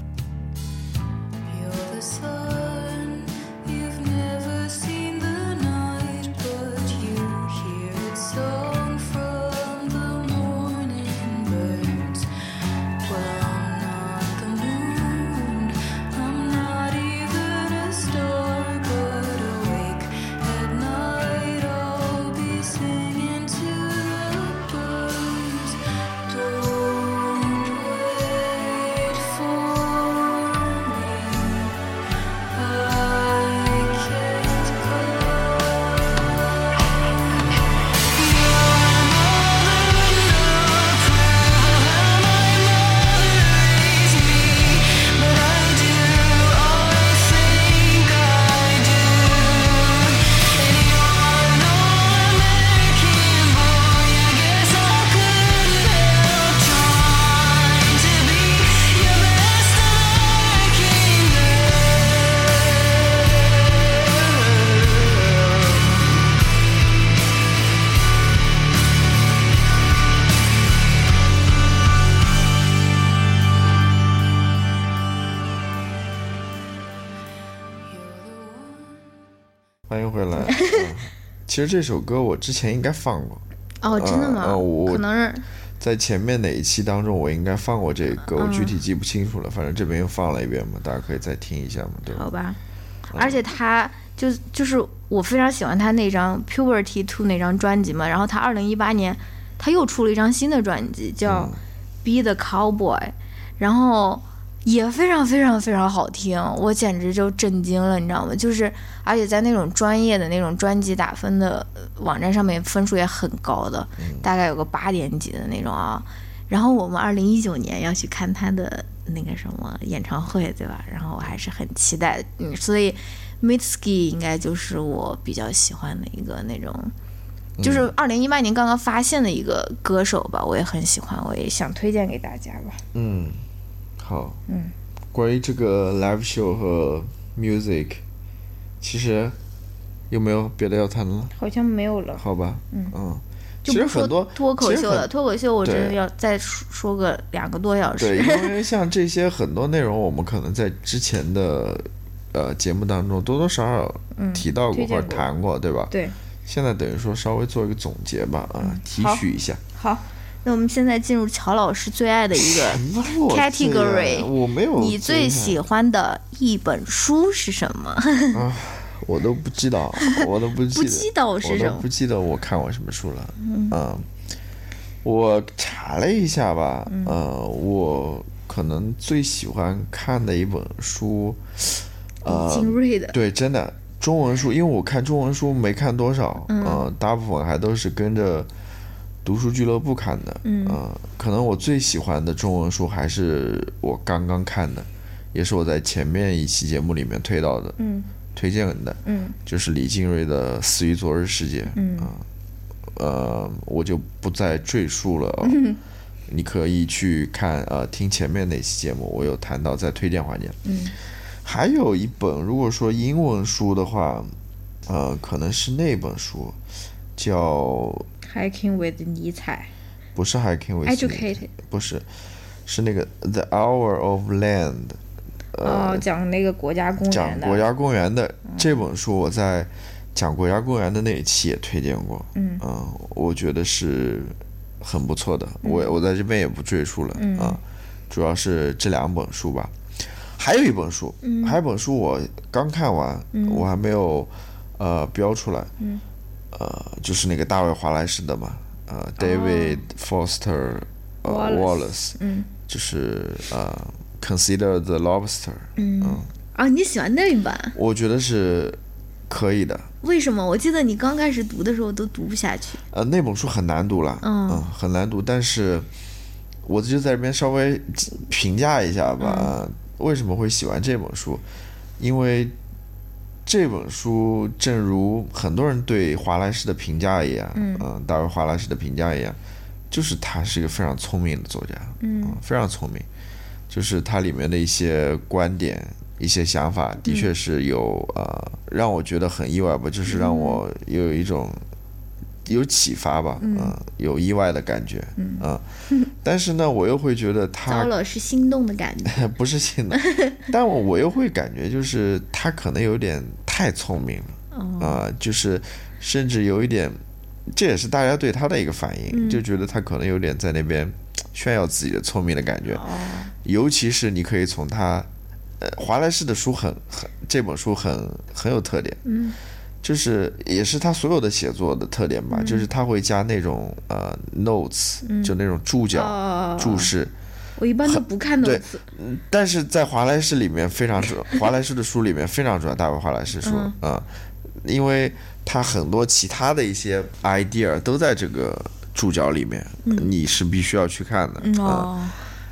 Speaker 2: 其实这首歌我之前应该放过
Speaker 1: 哦，真的吗？
Speaker 2: 呃，我
Speaker 1: 可能是
Speaker 2: 在前面哪一期当中我应该放过这个，我具体记不清楚了。反正这边又放了一遍嘛，大家可以再听一下嘛，对吧？
Speaker 1: 好吧。而且他就就是我非常喜欢他那张 Puberty Two 那张专辑嘛，然后他二零一八年他又出了一张新的专辑叫 Be the Cowboy，然后。也非常非常非常好听，我简直就震惊了，你知道吗？就是，而且在那种专业的那种专辑打分的网站上面，分数也很高的，大概有个八点几的那种啊。然后我们二零一九年要去看他的那个什么演唱会，对吧？然后我还是很期待，嗯，所以 Mitski 应该就是我比较喜欢的一个那种，就是二零一八年刚刚发现的一个歌手吧，我也很喜欢，我也想推荐给大家吧。
Speaker 2: 嗯。好，嗯，关于这个 live show 和 music，其实有没有别的要谈的了？
Speaker 1: 好像没有了。
Speaker 2: 好吧，嗯嗯，
Speaker 1: 其实很多脱口秀了，脱口秀我真的要再说个两个多小时。
Speaker 2: 对，因为 像这些很多内容，我们可能在之前的呃节目当中多多少少提到过或者谈过，对吧？
Speaker 1: 对。
Speaker 2: 现在等于说稍微做一个总结吧，啊，提取一下。
Speaker 1: 好。那我们现在进入乔老师最爱的一个 category，
Speaker 2: 我没有。
Speaker 1: 你最喜欢的一本书是什么？
Speaker 2: 啊，我都不知道，我都不记得，
Speaker 1: 不记得我是什么，
Speaker 2: 不记得我看过什么书了。嗯，我查了一下吧，呃，我可能最喜欢看的一本书，
Speaker 1: 呃，精锐的，
Speaker 2: 对，真的中文书，因为我看中文书没看多少，嗯，大部分还都是跟着。读书俱乐部看的，嗯，可能我最喜欢的中文书还是我刚刚看的，也是我在前面一期节目里面推到的，嗯，推荐的，嗯，就是李静瑞的《死于昨日世界》，嗯，呃，我就不再赘述了，你可以去看，呃，听前面那期节目，我有谈到在推荐环节，嗯，还有一本，如果说英文书的话，呃，可能是那本书，叫。
Speaker 1: Hiking with 尼采，
Speaker 2: 不是 Hiking with
Speaker 1: Educated，
Speaker 2: 不是，是那个 The Hour of Land，
Speaker 1: 哦，讲那个国家公园
Speaker 2: 讲国家公园的这本书，我在讲国家公园的那一期也推荐过，
Speaker 1: 嗯。
Speaker 2: 我觉得是很不错的。我我在这边也不赘述了啊、
Speaker 1: 嗯
Speaker 2: 主要是这两本书吧。还有一本书，
Speaker 1: 嗯。
Speaker 2: 还有一本书我刚看完，我还没有呃标出来，
Speaker 1: 嗯
Speaker 2: 呃，就是那个大卫华莱士的嘛，呃，David Foster 呃
Speaker 1: 哦 Wallace
Speaker 2: Wallace，
Speaker 1: 嗯
Speaker 2: 就是呃，Consider the Lobster，
Speaker 1: 嗯，啊，你喜欢那一版？
Speaker 2: 我觉得是可以的。
Speaker 1: 为什么？我记得你刚开始读的时候都读不下去。
Speaker 2: 呃，那本书很难读了，
Speaker 1: 嗯
Speaker 2: 很难读，但是我就在这边稍微评价一下吧。为什么会喜欢这本书？因为这本书，正如很多人对华莱士的评价一样，
Speaker 1: 嗯。
Speaker 2: 大卫华莱士的评价一样，就是他是一个非常聪明的作家，
Speaker 1: 嗯。
Speaker 2: 非常聪明，就是他里面的一些观点、一些想法，的确是有、呃，让我觉得很意外吧，就是让我有一种有启发吧，嗯、有意外的感觉，嗯、但是呢，我又会觉得
Speaker 1: 糟
Speaker 2: 他
Speaker 1: 了，是心动的感觉。
Speaker 2: 不是心动，但我我又会感觉就是他可能有点太聪明了，啊、就是甚至有一点，这也是大家对他的一个反应，就觉得他可能有点在那边炫耀自己的聪明的感觉，
Speaker 1: 哦，
Speaker 2: 尤其是你可以从他，呃，华莱士的书很很这本书很很有特点，
Speaker 1: 嗯，
Speaker 2: 就是也是他所有的写作的特点吧，就是他会加那种呃 notes，、就那种注脚、
Speaker 1: 哦
Speaker 2: 注释，
Speaker 1: 我一般都不看
Speaker 2: 对
Speaker 1: notes。
Speaker 2: 但是在华莱士里面非常重，华莱士的书里面非常重要，大卫华莱士说啊、
Speaker 1: 嗯
Speaker 2: 因为他很多其他的一些 idea 都在这个注脚里面，你是必须要去看的，
Speaker 1: 嗯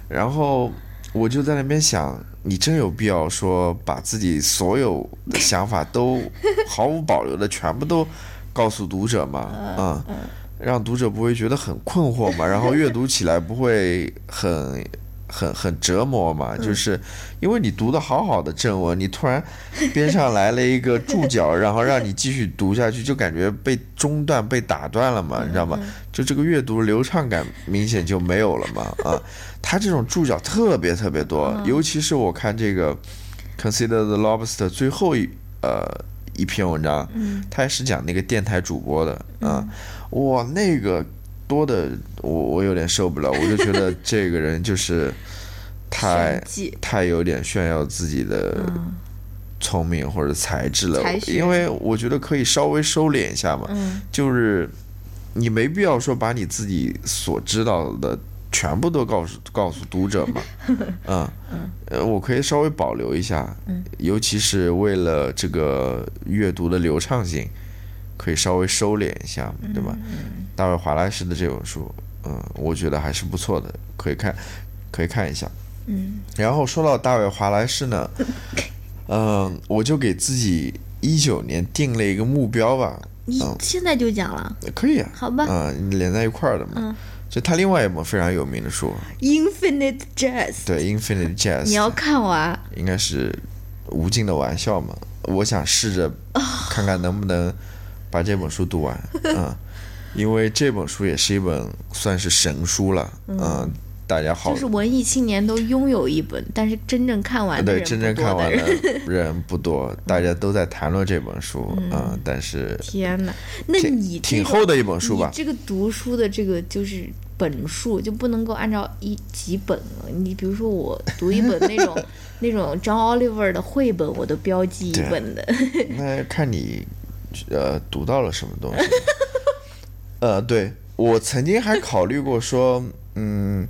Speaker 2: 然后我就在那边想，你真有必要说把自己所有的想法都毫无保留的全部都告诉读者吗？嗯，让读者不会觉得很困惑嘛，然后阅读起来不会很。很很折磨嘛，就是因为你读的好好的正文，你突然边上来了一个 注脚，然后让你继续读下去，就感觉被中断、被打断了嘛，你知道吗？就这个阅读流畅感明显就没有了嘛，啊，他这种注脚特别特别多，尤其是我看这个 Consider the Lobster 最后一呃一篇文章，他也是讲那个电台主播的啊，哇，那个多的我我有点受不了，我就觉得 这个人就是太太有点炫耀自己的聪明或者才智了因为我觉得可以稍微收敛一下嘛，
Speaker 1: 嗯。
Speaker 2: 就是你没必要说把你自己所知道的全部都告诉告诉读者嘛，嗯，呃，我可以稍微保留一下，尤其是为了这个阅读的流畅性，可以稍微收敛一下，对吧？大卫华莱士的这本书，嗯，我觉得还是不错的，可以看，可以看一下。
Speaker 1: 嗯，
Speaker 2: 然后说到大卫华莱士呢，嗯、我就给自己一九年定了一个目标吧，
Speaker 1: 你现在就讲了，
Speaker 2: 可以啊，
Speaker 1: 好吧
Speaker 2: 嗯、连在一块儿的嘛。
Speaker 1: 嗯
Speaker 2: 就他另外一本非常有名的书
Speaker 1: ，，Infinite Jazz，
Speaker 2: 对《Infinite Jazz》，
Speaker 1: 你要看完。
Speaker 2: 应该是无尽的玩笑嘛。我想试着看看能不能把这本书读完，嗯，因为这本书也是一本算是神书了，嗯，大家好
Speaker 1: 就是文艺青年都拥有一本，但是真正看完的
Speaker 2: 对，
Speaker 1: 人
Speaker 2: 真正
Speaker 1: 不多
Speaker 2: 看完
Speaker 1: 的人。
Speaker 2: 不多，大家都在谈论这本书，嗯，但是
Speaker 1: 天哪，那
Speaker 2: 挺
Speaker 1: 你这个
Speaker 2: 挺厚的一本书吧
Speaker 1: 这个读书的这个就是本数就不能够按照一几本了。你比如说我读一本那种 那种 John Oliver 的绘本，我都标记一本的。
Speaker 2: 那看你呃读到了什么东西。呃，对我曾经还考虑过说，嗯，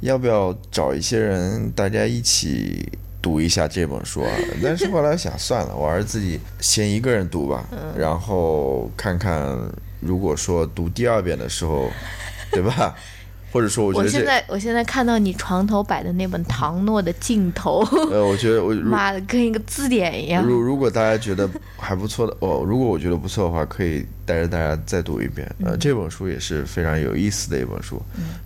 Speaker 2: 要不要找一些人大家一起读一下这本书啊？但是后来想算了，我还是自己先一个人读吧，然后看看如果说读第二遍的时候，对吧？或者说我觉
Speaker 1: 我现在我现在看到你床头摆的那本唐诺的镜头，
Speaker 2: 呃，我觉得我
Speaker 1: 妈的跟一个字典一样。
Speaker 2: 如如果大家觉得还不错的哦，如果我觉得不错的话，可以带着大家再读一遍。呃，这本书也是非常有意思的一本书。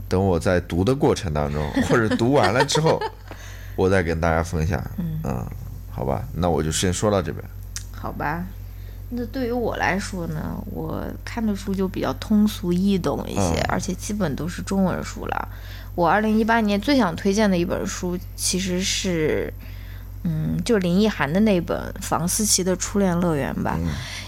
Speaker 2: 等我在读的过程当中，或者读完了之后，我再跟大家分享。嗯，好吧，那我就先说到这边。
Speaker 1: 好吧，那对于我来说呢，我看的书就比较通俗易懂一些，
Speaker 2: 嗯
Speaker 1: 而且基本都是中文书了。我二零一八年最想推荐的一本书其实是，嗯，就林奕涵的那本《房思琪的初恋乐园》吧，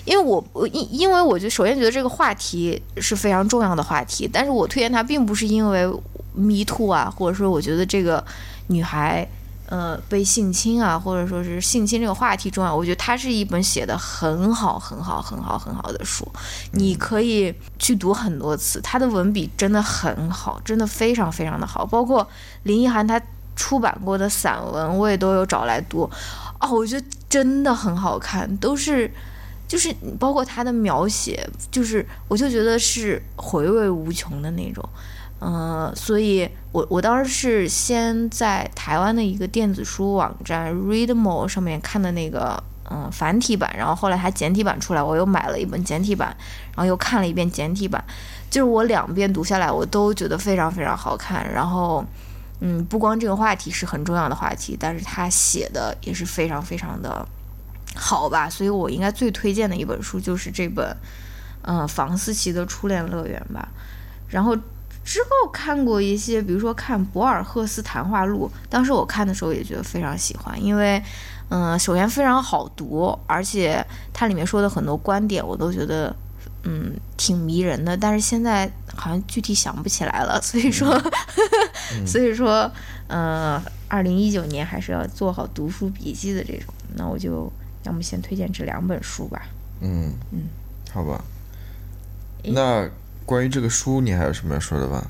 Speaker 1: 因为我我因因为我就首先觉得这个话题是非常重要的话题，但是我推荐它并不是因为 Me Too 啊，或者说我觉得这个女孩呃被性侵啊，或者说是性侵这个话题重要，我觉得它是一本写的很好很好很好很好的书，你可以去读很多次，它的文笔真的很好，真的非常非常的好，包括林奕涵他。出版过的散文我也都有找来读，哦，我觉得真的很好看，都是，就是包括他的描写，就是我就觉得是回味无穷的那种，嗯，所以我我当时是先在台湾的一个电子书网站 Readmo 上面看的那个嗯繁体版，然后后来它简体版出来，我又买了一本简体版，然后又看了一遍简体版，就是我两遍读下来，我都觉得非常非常好看，然后。嗯，不光这个话题是很重要的话题，但是他写的也是非常非常的好吧，所以我应该最推荐的一本书就是这本，嗯，房思琪的初恋乐园吧。然后之后看过一些，比如说看博尔赫斯谈话录，当时我看的时候也觉得非常喜欢，因为，嗯，首先非常好读，而且它里面说的很多观点我都觉得。嗯，挺迷人的，但是现在好像具体想不起来了，所以说，所以说，呃，二零一九年还是要做好读书笔记的这种。那我就要么先推荐这两本书吧。
Speaker 2: 嗯
Speaker 1: 嗯，
Speaker 2: 好吧。那关于这个书，你还有什么要说的吗？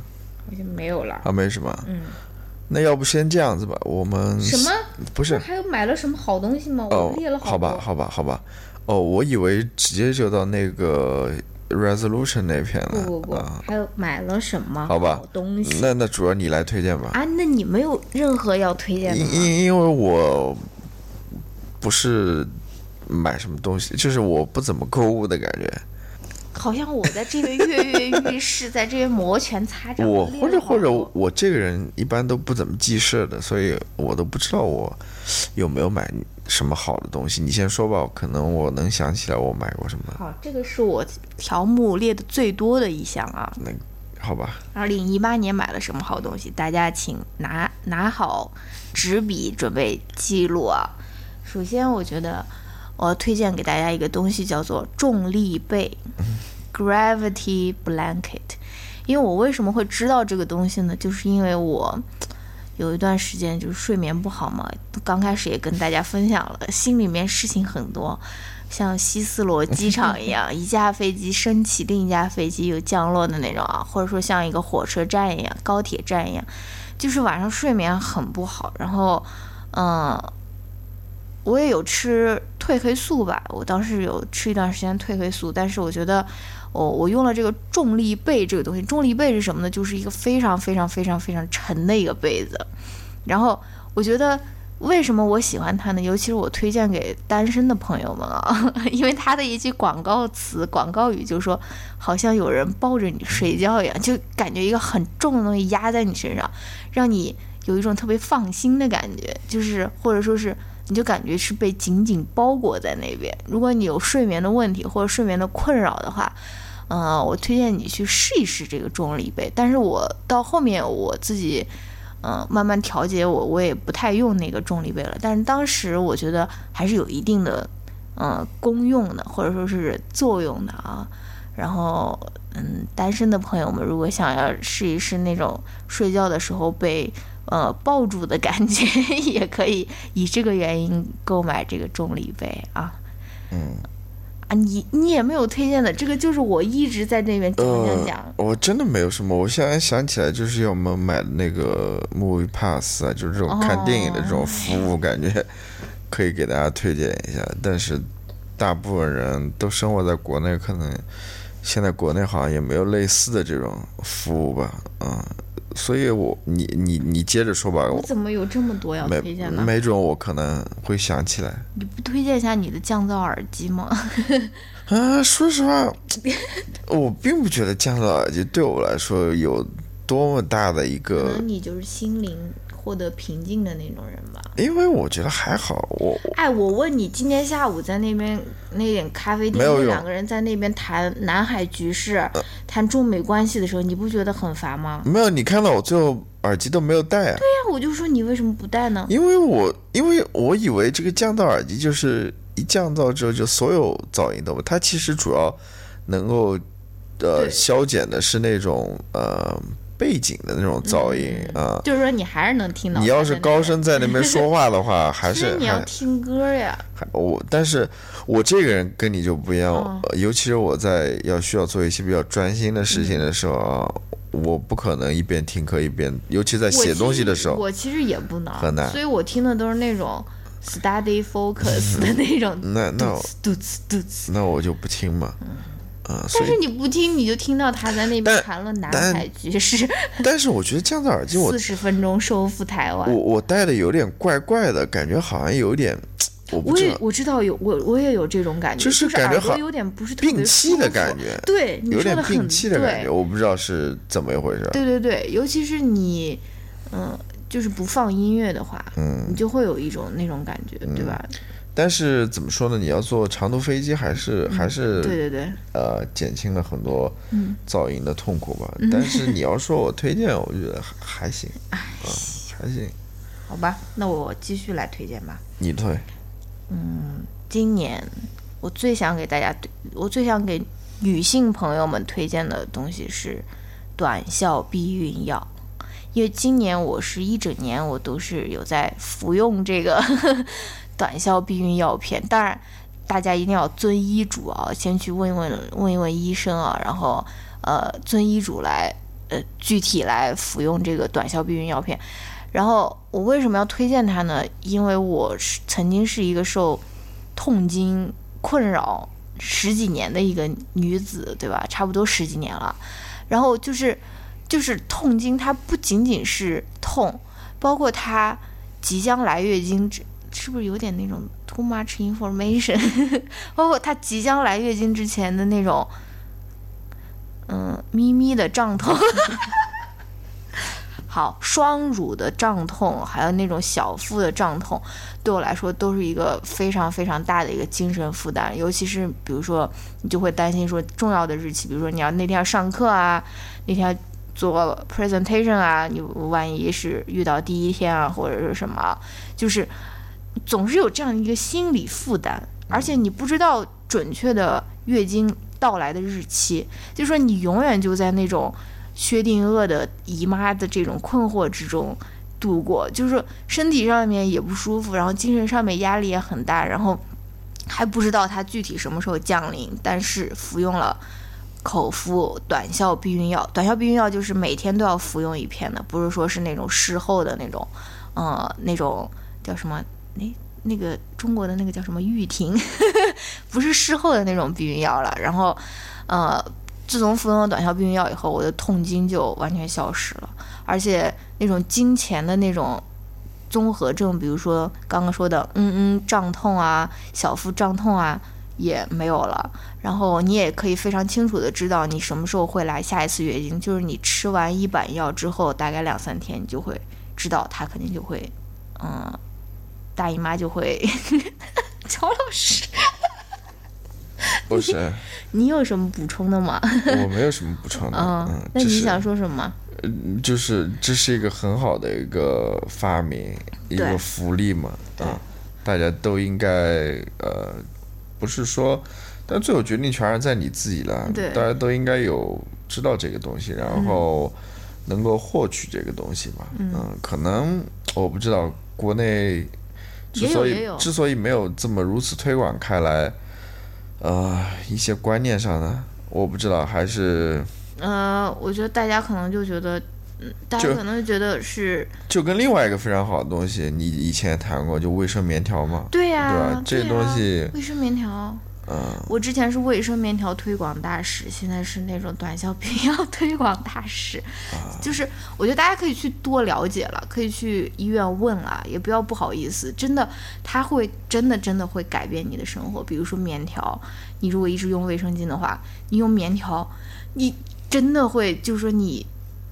Speaker 1: 好像没有了。
Speaker 2: 啊，没什么。
Speaker 1: 嗯。
Speaker 2: 那要不先这样子吧，我们
Speaker 1: 什么？
Speaker 2: 不是
Speaker 1: 还有买了什么好东西吗？我列了
Speaker 2: 好吧，好吧，好吧。哦，我以为直接就到那个 resolution 那篇了。
Speaker 1: 不不不，还有买了什么
Speaker 2: 好吧
Speaker 1: 东西？
Speaker 2: 那那主要你来推荐吧。
Speaker 1: 啊，那你没有任何要推荐的
Speaker 2: 因因因为我不是买什么东西，就是我不怎么购物的感觉。
Speaker 1: 好像我在这边跃跃欲试，在这边摩拳擦掌。
Speaker 2: 我或者或者我这个人一般都不怎么记事的，所以我都不知道我有没有买什么好的东西。你先说吧，可能我能想起来我买过什么。
Speaker 1: 好，这个是我条目列的最多的一项啊。
Speaker 2: 那好吧。
Speaker 1: 二零一八年买了什么好东西？大家请拿拿好纸笔，准备记录啊。首先，我觉得。我要推荐给大家一个东西，叫做重力被 （Gravity Blanket）。因为我为什么会知道这个东西呢？就是因为我有一段时间就是睡眠不好嘛。刚开始也跟大家分享了，心里面事情很多，像希斯罗机场 一样，一架飞机升起，另一架飞机又降落的那种啊，或者说像一个火车站一样、高铁站一样，就是晚上睡眠很不好。然后，嗯。我也有吃褪黑素吧，我当时有吃一段时间褪黑素，但是我觉得，我我用了这个重力被这个东西，重力被是什么呢？就是一个非常非常非常非常沉的一个被子。然后我觉得为什么我喜欢它呢？尤其是我推荐给单身的朋友们啊，因为它的一句广告词、广告语就是说，好像有人抱着你睡觉一样，就感觉一个很重的东西压在你身上，让你有一种特别放心的感觉，就是或者说是。你就感觉是被紧紧包裹在那边。如果你有睡眠的问题或者睡眠的困扰的话，嗯，我推荐你去试一试这个重力被。但是我到后面我自己，嗯，慢慢调节我，我也不太用那个重力被了。但是当时我觉得还是有一定的，嗯，功用的或者说是作用的啊。然后，嗯，单身的朋友们如果想要试一试那种睡觉的时候被。呃，抱住的感觉 也可以以这个原因购买这个重力杯啊。
Speaker 2: 嗯，
Speaker 1: 啊，你你也没有推荐的，这个就是我一直在那边讲讲讲。
Speaker 2: 我真的没有什么，我现在想起来就是要我们买那个 Movie Pass 啊，就是这种看电影的这种服务，感觉可以给大家推荐一下。但是大部分人都生活在国内，可能现在国内好像也没有类似的这种服务吧，嗯。所以，我你你你接着说吧。
Speaker 1: 我怎么有这么多要推荐
Speaker 2: 呢？没准我可能会想起来。
Speaker 1: 你不推荐一下你的降噪耳机吗？
Speaker 2: 啊，说实话，我并不觉得降噪耳机对我来说有多么大的一个。
Speaker 1: 可能你就是心灵。获得平静的那种人吧，
Speaker 2: 因为我觉得还好。我
Speaker 1: 哎，我问你，今天下午在那边那点咖啡店，那两个人在那边谈南海局势、谈中美关系的时候，你不觉得很烦吗？
Speaker 2: 没有，你看到我最后耳机都没有戴啊。
Speaker 1: 对呀，我就说你为什么不戴呢？
Speaker 2: 因为我因为我以为这个降噪耳机就是一降噪之后就所有噪音都没，它其实主要能够呃消减的是那种呃背景的那种噪音啊。
Speaker 1: 就是说你还是能听到。
Speaker 2: 你要是高，声在那边说话的话，还是
Speaker 1: 你要听歌呀。
Speaker 2: 我，但是我这个人跟你就不一样，尤其是我在要需要做一些比较专心的事情的时候啊，我不可能一边听课一边，尤其在写东西的时候，
Speaker 1: 我其实也不能，
Speaker 2: 很难
Speaker 1: 所以我听的都是那种 study focus 的那种，
Speaker 2: 那那我
Speaker 1: 嘟呲嘟呲。
Speaker 2: 那我就不听嘛，啊，
Speaker 1: 但是你不听，你就听到他在那边
Speaker 2: 但
Speaker 1: 谈论南海局势，
Speaker 2: 但是我觉得降噪耳机我
Speaker 1: 四十分钟收复台湾
Speaker 2: 我。我戴的有点怪怪的感觉，好像有点，我不
Speaker 1: 我也
Speaker 2: 知
Speaker 1: 我知道有我我也有这种感觉，
Speaker 2: 就是
Speaker 1: 是
Speaker 2: 感觉
Speaker 1: 有点不是特别
Speaker 2: 病气的感觉，
Speaker 1: 对，
Speaker 2: 有点
Speaker 1: 说的很
Speaker 2: 病气的感觉，我不知道是怎么一回事。
Speaker 1: 对对对，尤其是你，嗯、就是不放音乐的话，
Speaker 2: 嗯
Speaker 1: 你就会有一种那种感觉，对吧？
Speaker 2: 但是怎么说呢？你要坐长途飞机，还是还是
Speaker 1: 嗯对对对，
Speaker 2: 呃减轻了很多
Speaker 1: 嗯
Speaker 2: 噪音的痛苦吧。但是你要说我推荐，我觉得还还行，啊，还行。
Speaker 1: 好吧，那我继续来推荐吧。
Speaker 2: 你推，嗯
Speaker 1: 今年我最想给大家推，我最想给女性朋友们推荐的东西是短效避孕药，因为今年我是一整年我都是有在服用这个短效避孕药片，当然大家一定要遵医嘱啊，先去问一问问一问医生啊，然后呃遵医嘱来呃具体来服用这个短效避孕药片。然后我为什么要推荐它呢？因为我是曾经是一个受痛经困扰十几年的一个女子，对吧？差不多十几年了。然后就是就是痛经，它不仅仅是痛，包括它即将来月经，是不是有点那种 too much information？包括她即将来月经之前的那种，嗯，咪咪的胀痛。好，双乳的胀痛，还有那种小腹的胀痛，对我来说都是一个非常非常大的一个精神负担。尤其是比如说，你就会担心说重要的日期，比如说你要那天要上课啊，那天做 presentation 啊，你万一是遇到第一天啊，或者是什么，就是总是有这样一个心理负担，而且你不知道准确的月经到来的日期，就说你永远就在那种。薛定谔的姨妈的这种困惑之中度过，就是身体上面也不舒服，然后精神上面压力也很大，然后还不知道它具体什么时候降临，但是服用了口服短效避孕药，短效避孕药就是每天都要服用一片的，不是说是那种事后的那种，呃，那种叫什么？诶，那个中国的那个叫什么毓婷，不是事后的那种避孕药了，然后，呃。自从服用了短效避孕药以后，我的痛经就完全消失了，而且那种经前的那种综合症，比如说刚刚说的嗯嗯胀痛啊、小腹胀痛啊，也没有了。然后你也可以非常清楚的知道你什么时候会来下一次月经，就是你吃完一板药之后，大概两三天，你就会知道它肯定就会，嗯，大姨妈就会。乔老师，
Speaker 2: 不是，
Speaker 1: 你有什么补充的吗？
Speaker 2: 我没有什么补充的。
Speaker 1: 嗯
Speaker 2: 嗯，，
Speaker 1: 那你想说什么？
Speaker 2: 就是这是一个很好的一个发明，一个福利嘛，啊，大家都应该呃，不是说，但最后决定权还是在你自己了，
Speaker 1: 对
Speaker 2: 大家都应该有知道这个东西，然后能够获取这个东西嘛，嗯，可能我不知道国内之所以之所以没有这么如此推广开来，呃，一些观念上呢，我不知道还是。
Speaker 1: 呃，我觉得大家可能就觉得，嗯，大家可能就觉得是
Speaker 2: 就跟另外一个非常好的东西，你以前也谈过，就卫生棉条嘛，
Speaker 1: 对呀、
Speaker 2: 对吧？这东西，
Speaker 1: 卫生棉条，
Speaker 2: 嗯，
Speaker 1: 我之前是卫生棉条推广大使，现在是那种短效避孕药推广大使。
Speaker 2: 啊
Speaker 1: 就是我觉得大家可以去多了解了，可以去医院问了，也不要不好意思，真的，它会真的真的会改变你的生活。比如说棉条，你如果一直用卫生巾的话，你用棉条，你真的会就是说你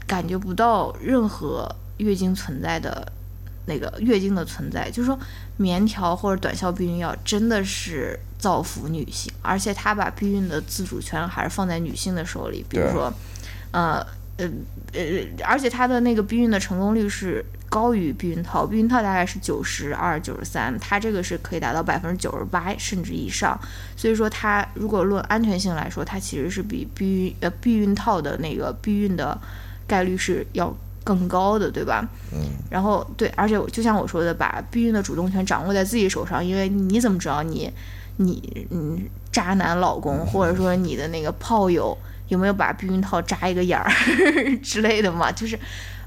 Speaker 1: 感觉不到任何月经存在的那个月经的存在，就是说棉条或者短效避孕药真的是造福女性，而且它把避孕的自主权还是放在女性的手里。比如说，呃，呃呃，而且它的那个避孕的成功率是高于避孕套，避孕套大概是九十二、九十三，它这个是可以达到百分之九十八甚至以上。所以说，它如果论安全性来说，它其实是比避孕呃避孕套的那个避孕的概率是要更高的，对吧？
Speaker 2: 嗯。
Speaker 1: 然后对，而且就像我说的，把避孕的主动权掌握在自己手上，因为你怎么知道你你嗯渣男老公或者说你的那个炮友？有没有把避孕套扎一个眼儿 之类的嘛？就是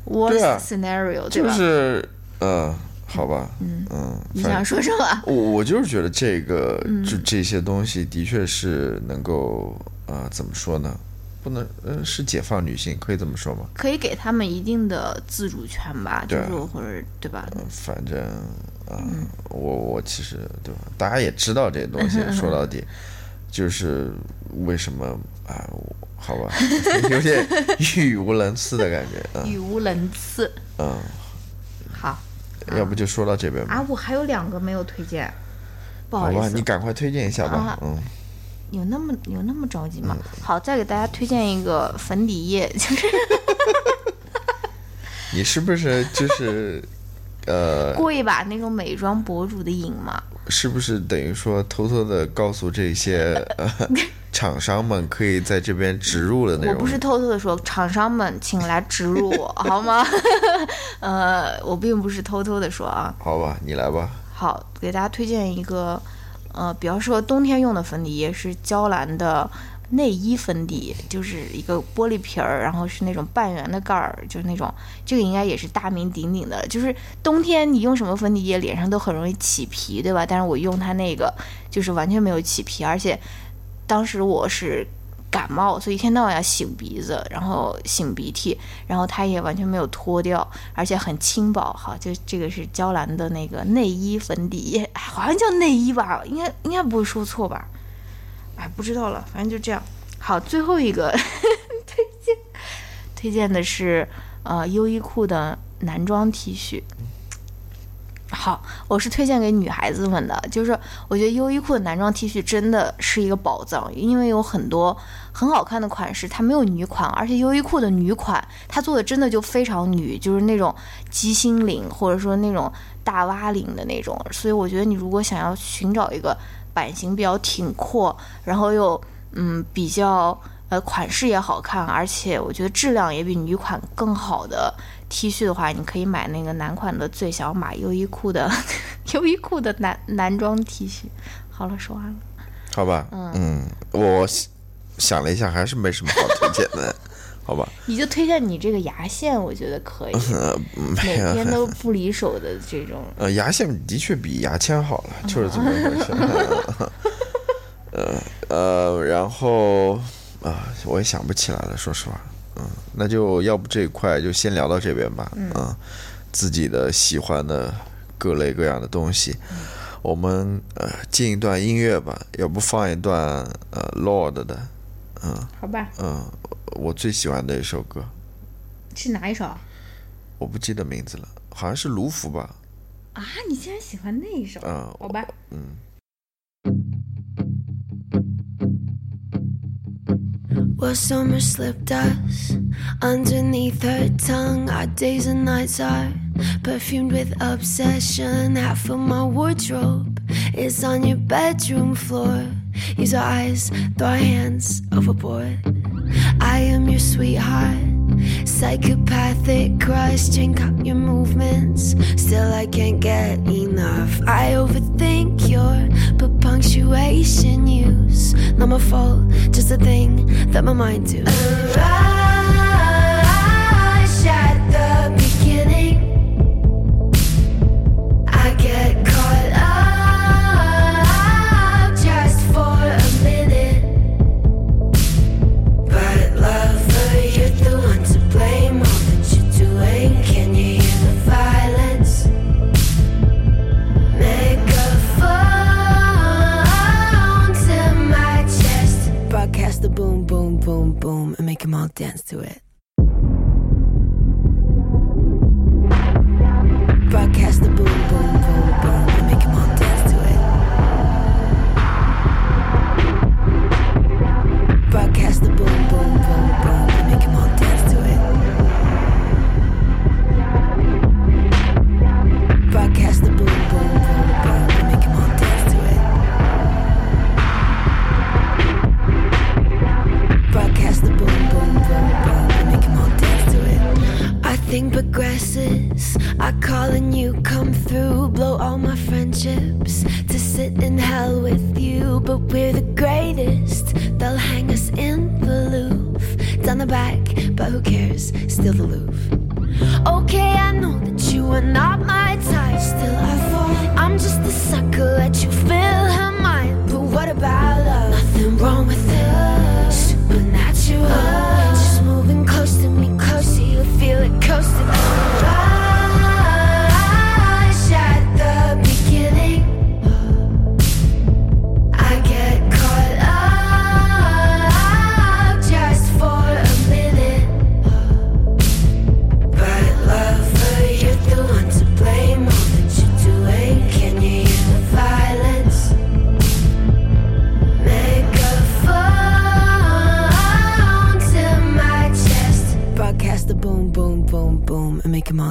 Speaker 1: worst scenario，
Speaker 2: 对吧？就是呃，好吧，嗯嗯。
Speaker 1: 你想说什么？
Speaker 2: 我我就是觉得这个就这些东西的确是能够呃，怎么说呢？不能呃，是解放女性，可以这么说吗？
Speaker 1: 可以给他们一定的自主权吧，就是或者对吧？
Speaker 2: 反正嗯，我我其实对吧？大家也知道这些东西，说到底就是为什么啊？好吧，有点语无伦次的感觉。
Speaker 1: 语无伦次。
Speaker 2: 嗯。
Speaker 1: 好。
Speaker 2: 要不就说到这边吧。
Speaker 1: 啊，我还有两个没有推荐，不
Speaker 2: 好
Speaker 1: 意思。
Speaker 2: 你赶快推荐一下吧。嗯。
Speaker 1: 有那么有那么着急吗？好，再给大家推荐一个粉底液，就是。
Speaker 2: 你是不是就是呃？
Speaker 1: 过一把那种美妆博主的瘾嘛？
Speaker 2: 是不是等于说偷偷的告诉这些呃？厂商们可以在这边植入的那种。
Speaker 1: 我不是偷偷的说，厂商们请来植入我好吗？呃，我并不是偷偷的说啊。
Speaker 2: 好吧，你来吧。
Speaker 1: 好，给大家推荐一个，呃，比方说冬天用的粉底液是娇兰的内衣粉底，就是一个玻璃瓶儿，然后是那种半圆的盖儿，就是那种，这个应该也是大名鼎鼎的。就是冬天你用什么粉底液，脸上都很容易起皮，对吧？但是我用它那个，就是完全没有起皮，而且。当时我是感冒，所以一天到晚要擤鼻子，然后擤鼻涕，然后它也完全没有脱掉，而且很轻薄。好，就这个是娇兰的那个内衣粉底液，好像叫内衣吧，应该应该不会说错吧？哎，不知道了，反正就这样。好，最后一个 推荐，推荐的是呃优衣库的男装 T 恤。好，我是推荐给女孩子们的，就是我觉得优衣库的男装 T 恤真的是一个宝藏，因为有很多很好看的款式，它没有女款，而且优衣库的女款它做的真的就非常女，就是那种鸡心领或者说那种大蛙领的那种，所以我觉得你如果想要寻找一个版型比较挺阔，然后又嗯比较呃款式也好看，而且我觉得质量也比女款更好的。T 恤的话，你可以买那个男款的最小码，优衣库的 优衣库的男男装 T 恤。好了，说完了。
Speaker 2: 好吧，嗯，我想了一下，还是没什么好推荐的，好吧。
Speaker 1: 你就推荐你这个牙线，我觉得可以，每天都不离手的这种。
Speaker 2: 呃，牙线的确比牙签好了，就是这么回事。呃呃，然后啊，我也想不起来了，说实话。嗯，那就要不这一块就先聊到这边吧。嗯，自己的喜欢的各类各样的东西，我们呃进一段音乐吧。要不放一段呃 Lord 的，嗯，
Speaker 1: 好吧。
Speaker 2: 嗯，我最喜欢的一首歌
Speaker 1: 是哪一首？
Speaker 2: 我不记得名字了，好像是卢浮吧。
Speaker 1: 啊，你竟然喜欢那一首？嗯，好吧。嗯。
Speaker 3: Well, summer slipped us underneath her tongue. Our days and nights are perfumed with obsession. Half of my wardrobe is on your bedroom floor. Use our eyes, throw our hands overboard. I am your sweetheart. Psychopathic crush, drink up your movements. Still, I can't get enough. I overthink your but punctuation use. Not my fault, just a thing that my mind do. Dance to it.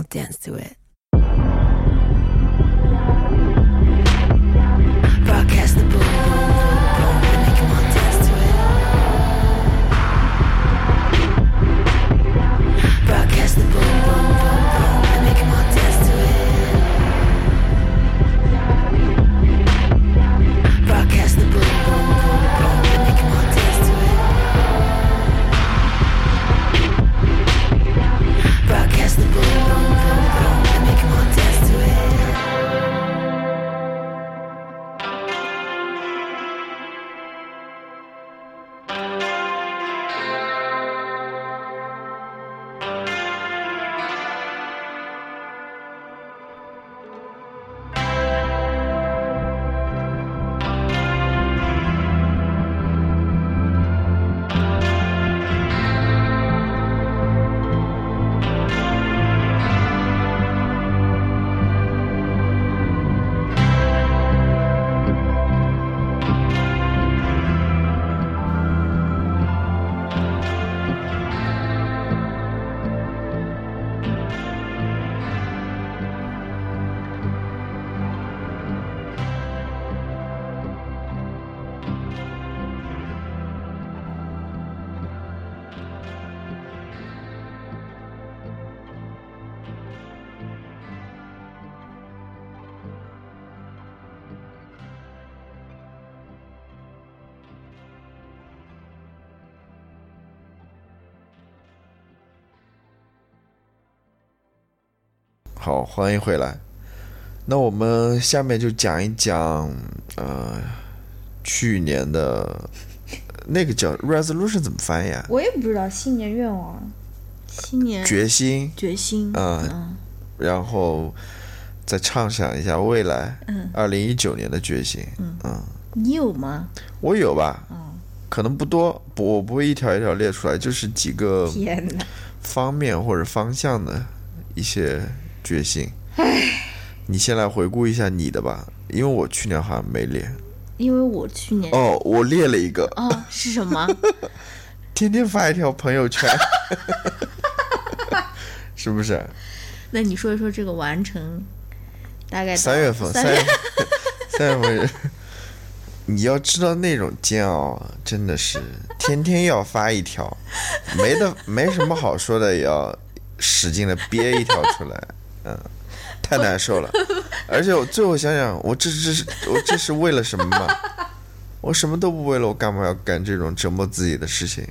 Speaker 3: I'll dance to it.
Speaker 2: 好，欢迎回来。那我们下面就讲一讲，呃，去年的那个叫 resolution 怎么翻译啊？
Speaker 1: 我也不知道新年愿望，
Speaker 4: 新年
Speaker 2: 决心，
Speaker 4: 决心，
Speaker 2: 嗯然后再畅想一下未来，嗯二零一九年的决心。嗯，
Speaker 4: 你有吗？
Speaker 2: 我有吧？嗯可能不多，不，我不会一条一条列出来，就是几个！方面或者方向的一些决心。你先来回顾一下你的吧，因为我去年好像没列。
Speaker 4: 因为我去年。
Speaker 2: 哦，我列了一个，
Speaker 4: 哦是什么？
Speaker 2: 天天发一条朋友圈，是不是？
Speaker 4: 那你说一说这个完成大概
Speaker 2: 三月份，
Speaker 4: 三
Speaker 2: 三月。份，三月份，你要知道那种煎熬，真的是天天要发一条，没的没什么好说的，也要使劲的憋一条出来，嗯，太难受了。而且我最后想想，我这这是我这是为了什么嘛？我什么都不为了，我干嘛要干这种折磨自己的事情？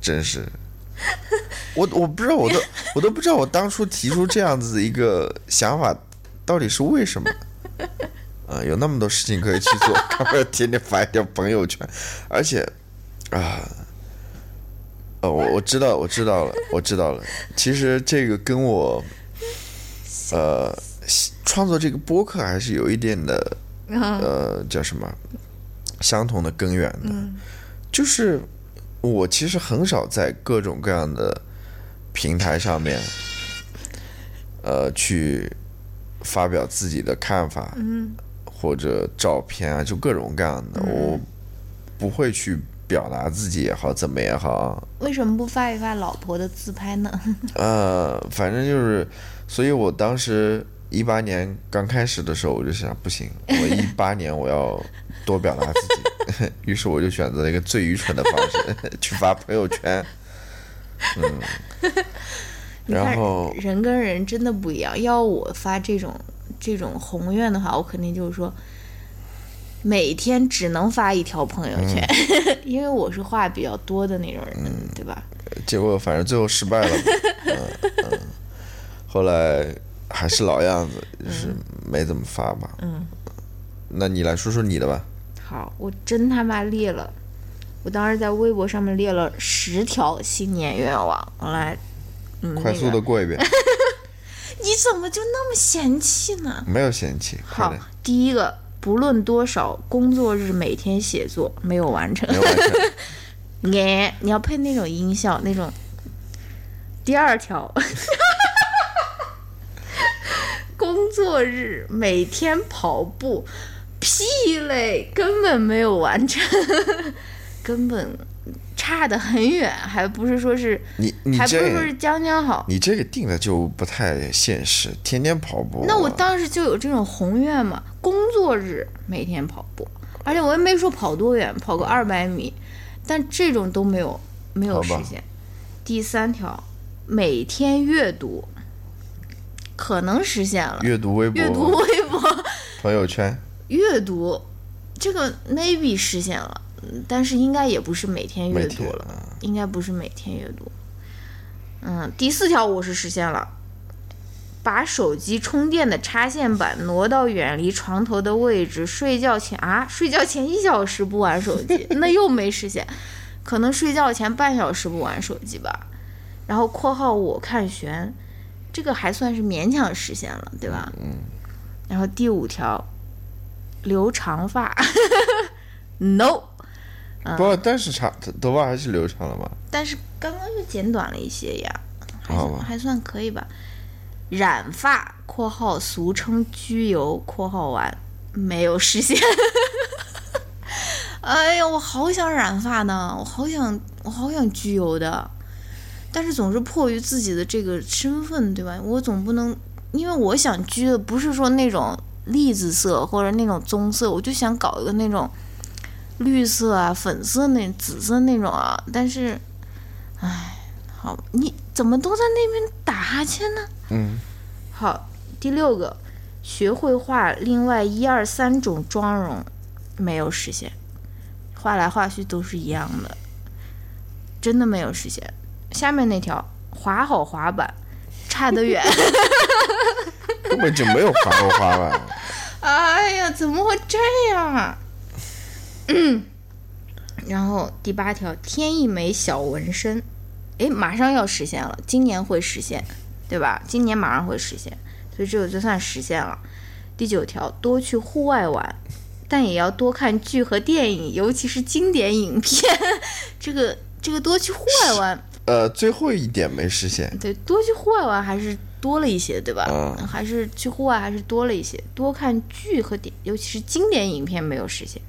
Speaker 2: 真是。我我不知道，我都我都不知道，我当初提出这样子一个想法，到底是为什么？啊，有那么多事情可以去做，干嘛要天天发一条朋友圈？而且，啊，哦，我我知道，我知道了，我知道了。其实这个跟我，呃，创作这个播客还是有一点的，呃，叫什么，相同的根源的，就是我其实很少在各种各样的平台上面，呃，去发表自己的看法，或者照片啊，就各种各样的，我不会去表达自己也好，怎么也好，
Speaker 4: 为什么不发一发老婆的自拍呢？
Speaker 2: 呃，反正就是，所以我当时一八年刚开始的时候，我就想，不行，我一八年我要多表达自己，于是我就选择了一个最愚蠢的方式，去发朋友圈。
Speaker 1: 嗯
Speaker 2: 然后
Speaker 1: 人跟人真的不一样。要我发这种这种宏愿的话，我肯定就是说，每天只能发一条朋友圈，因为我是话比较多的那种人，对吧？
Speaker 2: 结果反正最后失败了，嗯嗯，后来还是老样子，就是没怎么发吧。
Speaker 1: 嗯，
Speaker 2: 那你来说说你的吧。
Speaker 1: 好，我真他妈列了，我当时在微博上面列了十条新年愿望，我来，嗯，
Speaker 2: 快速的过一遍，
Speaker 1: 你怎么就那么嫌弃呢？
Speaker 2: 没有嫌弃，
Speaker 1: 好，，第一个，不论多少工作日每天写作没有完成
Speaker 2: 没，有完成。
Speaker 1: 哎，你要配那种音效，那种。第二条，工作日每天跑步，屁嘞，根本没有完成，根本差得很远，还不是说是，
Speaker 2: 你你
Speaker 1: 还不
Speaker 2: 这
Speaker 1: 是说是将将好。
Speaker 2: 你这个定的就不太现实，天天跑步。
Speaker 1: 那我当时就有这种宏愿嘛，工作日每天跑步，而且我也没说跑多远，跑个二百米，但这种都没有没有实现。第三条，每天阅读，可能实现了，
Speaker 2: 阅读微博、
Speaker 1: 阅读微博，
Speaker 2: 朋友圈，
Speaker 1: 阅读，这个 maybe 实现了，嗯但是应该也不是每天阅读了，应该不是每天阅读。嗯，第四条我是实现了，把手机充电的插线板挪到远离床头的位置，睡觉前啊，睡觉前一小时不玩手机，那又没实现，可能睡觉前半小时不玩手机吧。然后（括号我看悬），这个还算是勉强实现了，对吧？嗯。然后第五条，留长发，no。
Speaker 2: 不，但是长头发还是留长了吧。
Speaker 1: 但是刚刚又剪短了一些呀，还
Speaker 2: 好吧
Speaker 1: 还算可以吧。染发（括号俗称焗油）（括号完）没有实现。哎呀，我好想染发呢，我好想，我好想焗油的，但是总是迫于自己的这个身份，对吧？我总不能，因为我想居的不是说那种栗子色或者那种棕色，我就想搞一个那种绿色啊、粉色那、紫色那种啊，但是，唉，好，你怎么都在那边打哈欠呢？
Speaker 2: 嗯，
Speaker 1: 好，第六个，学会画另外一二三种妆容，没有实现，画来画去都是一样的，真的没有实现。下面那条，滑好滑板，差得远。
Speaker 2: 根本就没有滑过滑板。
Speaker 1: 哎呀，怎么会这样啊？嗯，然后第八条，添一枚小纹身，诶，马上要实现了，今年会实现，对吧？今年马上会实现，所以这个就算实现了。第九条，多去户外玩，但也要多看剧和电影，尤其是经典影片。这个这个多去户外玩，
Speaker 2: 呃，最后一点没实现。
Speaker 1: 对，多去户外玩还是多了一些，对吧？
Speaker 2: 嗯
Speaker 1: 还是去户外还是多了一些，多看剧和电，尤其是经典影片没有实现。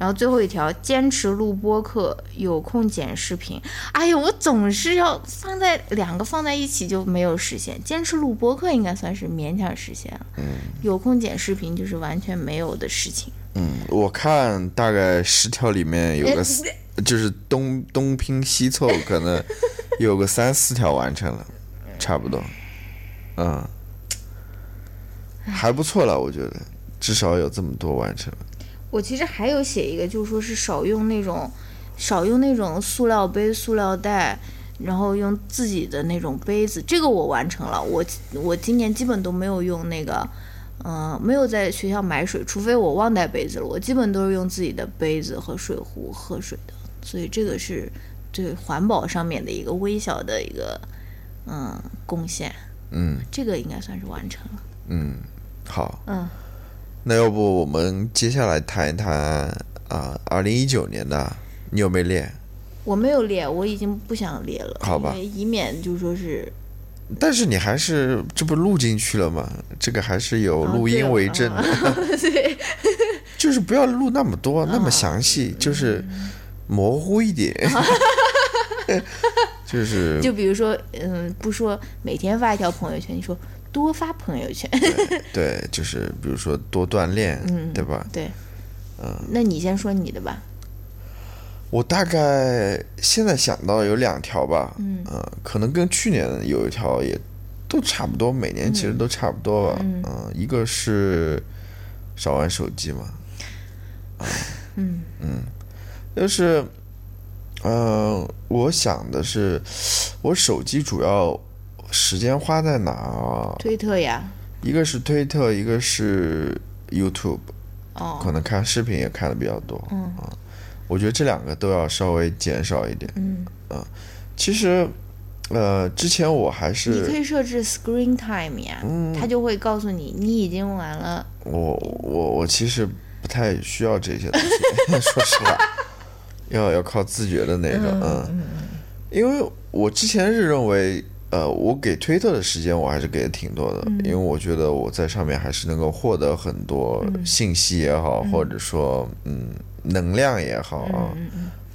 Speaker 1: 然后最后一条，坚持录播课，有空剪视频。哎呦，我总是要放在两个放在一起就没有实现。坚持录播课应该算是勉强实现了，嗯，有空剪视频就是完全没有的事情。
Speaker 2: 嗯，我看大概十条里面有个，就是东东拼西凑，可能有个三四条完成了，差不多。嗯，还不错了，我觉得至少有这么多完成了。
Speaker 1: 我其实还有写一个，就是说是少用那种，少用那种塑料杯、塑料袋，然后用自己的那种杯子。这个我完成了，我我今年基本都没有用那个，嗯、没有在学校买水，除非我忘带杯子了，我基本都是用自己的杯子和水壶喝水的。所以这个是对环保上面的一个微小的一个嗯贡献，
Speaker 2: 嗯
Speaker 1: 这个应该算是完成了。
Speaker 2: 嗯，好，
Speaker 1: 嗯，
Speaker 2: 那要不我们接下来谈一谈啊，二零一九年的你有没有练？
Speaker 1: 我没有列，我已经不想列了，
Speaker 2: 好吧。
Speaker 1: 以免就说是
Speaker 2: 但是你还是这不录进去了吗？这个还是有
Speaker 1: 啊
Speaker 2: 录音为证的，
Speaker 1: 对，
Speaker 2: 就是不要录那么多，那么详细，就是模糊一点，就是
Speaker 1: 就比如说，嗯，不说每天发一条朋友圈，你说多发朋友圈，
Speaker 2: 对，就是比如说多锻炼，
Speaker 1: 嗯
Speaker 2: 对吧？
Speaker 1: 对，嗯，那你先说你的吧，
Speaker 2: 我大概现在想到有两条吧，嗯，可能跟去年有一条也都差不多，每年其实都差不多吧，嗯，一个是少玩手机嘛，嗯。嗯，就是，嗯、我想的是，我手机主要时间花在哪儿？
Speaker 4: 推特呀，
Speaker 2: 一个是推特，一个是 YouTube，
Speaker 4: 哦，
Speaker 2: 可能看视频也看的比较多。嗯啊，我觉得这两个都要稍微减少一点。嗯啊，其实，呃，之前我还是
Speaker 4: 你可以设置 screen time 呀，
Speaker 2: 嗯
Speaker 4: 它就会告诉你你已经玩了。
Speaker 2: 我我我其实不太需要这些东西，说实话，要要靠自觉的那种。嗯，因为我之前是认为。呃，我给推特的时间我还是给的挺多的，因为我觉得我在上面还是能够获得很多信息也好，或者说嗯能量也好啊，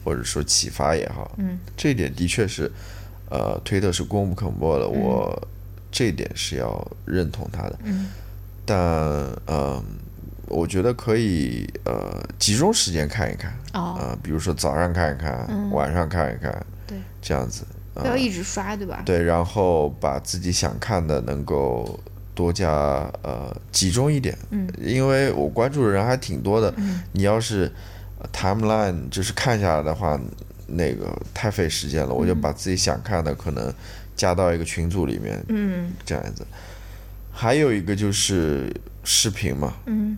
Speaker 2: 或者说启发也好，嗯，这一点的确是，呃，推特是功不可没的，我这一点是要认同他的，嗯，但呃，我觉得可以呃集中时间看一看，
Speaker 4: 哦。
Speaker 2: 啊、比如说早上看一看，晚上看一看，
Speaker 4: 对，
Speaker 2: 这样子，
Speaker 4: 不要一直刷，对吧？
Speaker 2: 对，然后把自己想看的能够多加呃集中一点，嗯，因为我关注的人还挺多的，嗯，你要是呃 timeline 就是看下来的话，那个太费时间了，我就把自己想看的可能加到一个群组里面，
Speaker 4: 嗯
Speaker 2: 这样子。还有一个就是视频嘛，嗯，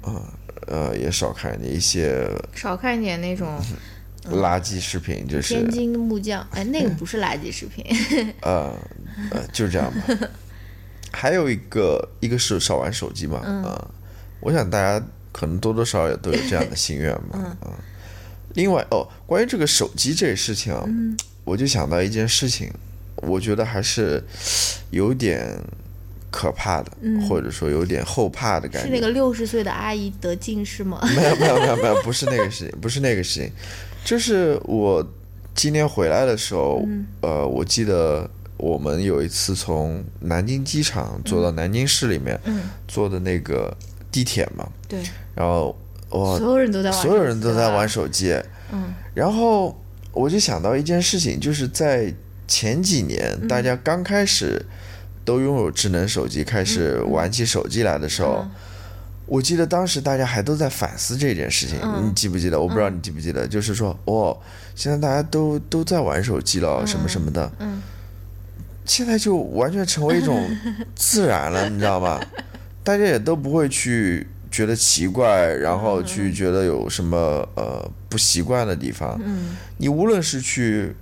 Speaker 2: 呃，也少看一点一些
Speaker 4: 少看一点那种
Speaker 2: 垃圾视频，就是
Speaker 4: 天津木匠，哎，那个 不是垃圾视频。
Speaker 2: 呃，呃，就这样吧。还有一个，一个是少玩手机嘛，嗯、我想大家可能多多少少也都有这样的心愿嘛，嗯、另外，哦，关于这个手机这个事情啊，我就想到一件事情，我觉得还是有点可怕的，或者说有点后怕的感觉。
Speaker 4: 是那个六十岁的阿姨得近视吗？
Speaker 2: 没有没有没有没有，不是那个事情，不是那个事情，就是我今天回来的时候，呃，我记得我们有一次从南京机场坐到南京市里面，坐的那个地铁嘛，
Speaker 4: 对，
Speaker 2: 然后我
Speaker 4: 所有人都在玩，
Speaker 2: 所有人都在玩
Speaker 4: 手
Speaker 2: 手机，嗯，然后我就想到一件事情，就是在前几年大家刚开始都拥有智能手机，开始玩起手机来的时候。我记得当时大家还都在反思这件事情，你记不记得？我不知道你记不记得，就是说，哦，现在大家都都在玩手机了，什么什么的，嗯，现在就完全成为一种 自然了，你知道吗？大家也都不会去觉得奇怪，然后去觉得有什么呃不习惯的地方。嗯，你无论是去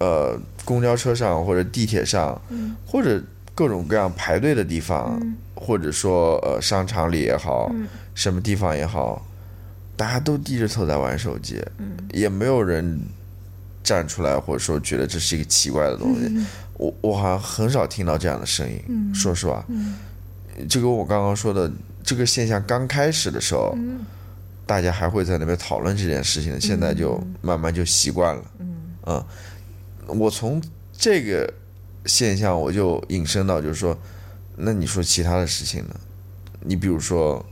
Speaker 2: 呃公交车上或者地铁上，或者各种各样排队的地方，或者说呃商场里也好，什么地方也好，大家都低着头在玩手机，也没有人站出来或者说觉得这是一个奇怪的东西。我我好像很少听到这样的声音，说实话，就跟我刚刚说的这个现象刚开始的时候，大家还会在那边讨论这件事情，现在就慢慢就习惯了。嗯，我从这个现象我就引申到，就是说，那你说其他的事情呢？你比如说，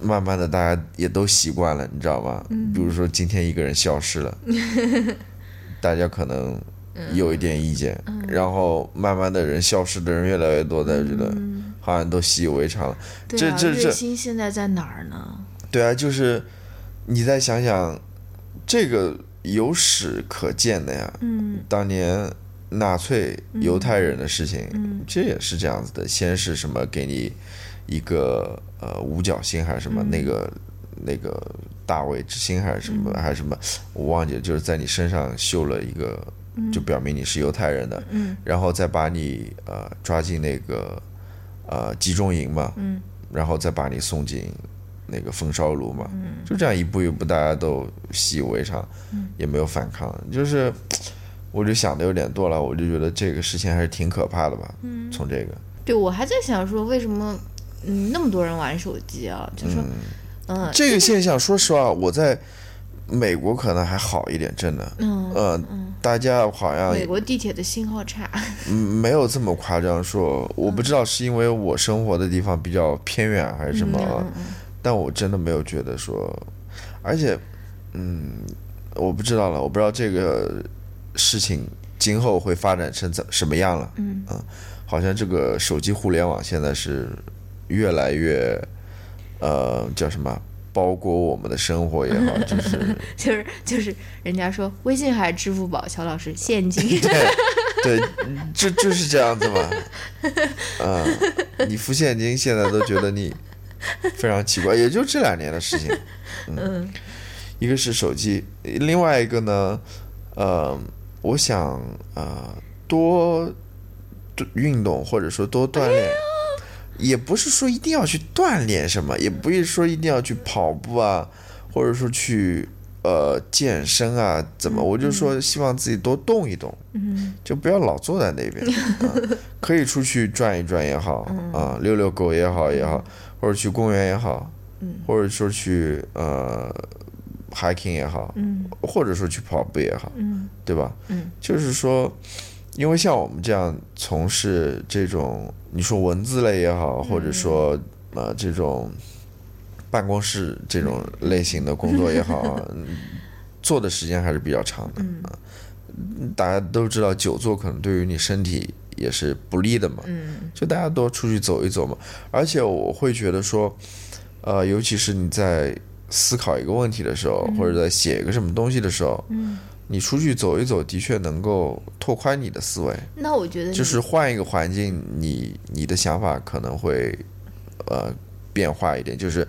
Speaker 2: 慢慢的大家也都习惯了，你知道吗？比如说今天一个人消失了，大家可能有一点意见，然后慢慢的人消失的人越来越多，大家觉得好像都习以为常了。这这这
Speaker 4: 瑞星现在在哪儿呢？
Speaker 2: 对啊，就是你再想想，这个有史可见的呀。嗯，当年纳粹犹太人的事情，嗯，其实也是这样子的。先是什么给你一个呃五角星还是什么、那个那个大卫之星还是什么、还是什么，我忘记了，就是在你身上绣了一个，就表明你是犹太人的。嗯，然后再把你呃抓进那个呃集中营嘛。嗯，然后再把你送进。那个焚烧炉嘛，就这样一步一步，大家都习以为常，也没有反抗。就是，我就想的有点多了，我就觉得这个事情还是挺可怕的吧。从这个，
Speaker 4: 对，我还在想说，为什么嗯那么多人玩手机啊？就说嗯
Speaker 2: 这个现象，说实话，我在美国可能还好一点，真的。
Speaker 4: 嗯
Speaker 2: 呃，大家好像
Speaker 4: 美国地铁的信号差，
Speaker 2: 嗯没有这么夸张说，我不知道是因为我生活的地方比较偏远还是什么啊，但我真的没有觉得说，而且，嗯，我不知道了，我不知道这个事情今后会发展成怎什么样了。嗯好像这个手机互联网现在是越来越，呃，叫什么？包裹我们的生活也好，就是
Speaker 1: 就是就是人家说微信还是支付宝，乔老师现金。
Speaker 2: 对对，就就是这样子嘛。啊、你付现金现在都觉得你非常奇怪，也就这两年的事情。嗯，一个是手机，另外一个呢，呃，我想呃多多运动或者说多锻炼。也不是说一定要去锻炼什么，也不是说一定要去跑步啊，或者说去呃健身啊，怎么？我就说希望自己多动一动，
Speaker 1: 嗯
Speaker 2: 就不要老坐在那边，啊、可以出去转一转也好，啊，遛遛狗也好也好，或者去公园也好，或者说去呃 hiking 也好，或者说去跑步也好，对吧？就是说。因为像我们这样从事这种，你说文字类也好，或者说呃这种办公室这种类型的工作也好，嗯 做的时间还是比较长的啊。大家都知道，久坐可能对于你身体也是不利的嘛。就大家多出去走一走嘛。而且我会觉得说，呃，尤其是你在思考一个问题的时候，或者在写一个什么东西的时候，你出去走一走，的确能够拓宽你的思维。
Speaker 1: 那我觉得
Speaker 2: 就是换一个环境，你你的想法可能会呃变化一点，就是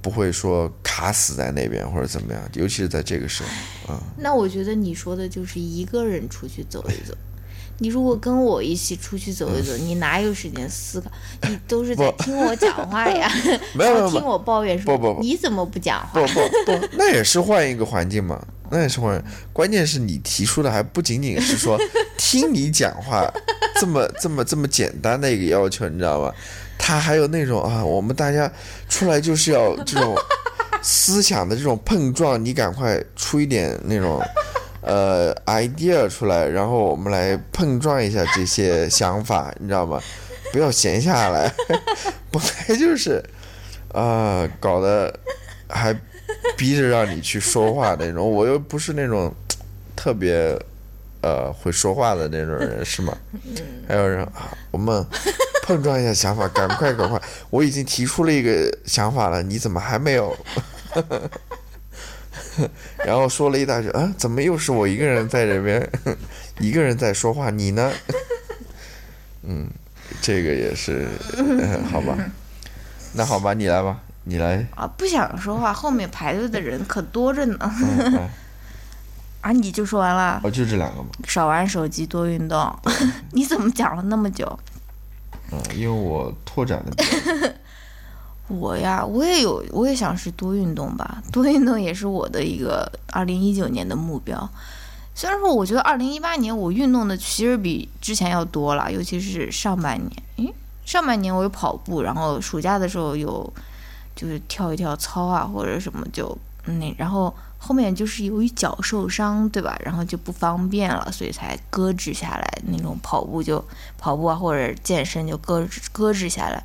Speaker 2: 不会说卡死在那边或者怎么样，尤其是在这个时候啊。
Speaker 1: 那我觉得你说的就是一个人出去走一走。你如果跟我一起出去走一走，你哪有时间思考？你都是在听我讲话呀，
Speaker 2: 没有
Speaker 1: 听我抱怨说
Speaker 2: 不不不
Speaker 1: 你怎么不讲话
Speaker 2: 不？不不，那也是换一个环境嘛，那也是换。关键是你提出的还不仅仅是说 听你讲话这么这么这么简单的一个要求，你知道吗？他还有那种啊，我们大家出来就是要这种思想的这种碰撞，你赶快出一点那种呃 idea 出来，然后我们来碰撞一下这些想法，你知道吗？不要闲下来，本来就是啊、搞得还逼着让你去说话那种，我又不是那种特别呃会说话的那种人，是吗？还有人啊，我们碰撞一下想法，赶快赶快！我已经提出了一个想法了，你怎么还没有？然后说了一大句，啊，怎么又是我一个人在这边，一个人在说话，你呢？嗯，这个也是，呃 好吧，那好吧，你来吧，你来，
Speaker 1: 啊，不想说话，后面排队的人可多着呢。啊，你就说完了，
Speaker 2: 哦，就这两个嘛，
Speaker 1: 少玩手机，多运动。你怎么讲了那么久？
Speaker 2: 嗯，因为我拓展的比较
Speaker 1: 我呀，我也有，我也想是多运动吧。多运动也是我的一个二零一九年的目标。虽然说，我觉得二零一八年我运动的其实比之前要多了，尤其是上半年。诶，上半年我有跑步，然后暑假的时候有就是跳一跳操啊，或者什么就那，然后后面就是由于脚受伤，对吧？然后就不方便了，所以才搁置下来。那种跑步就跑步啊，或者健身就搁置搁置下来。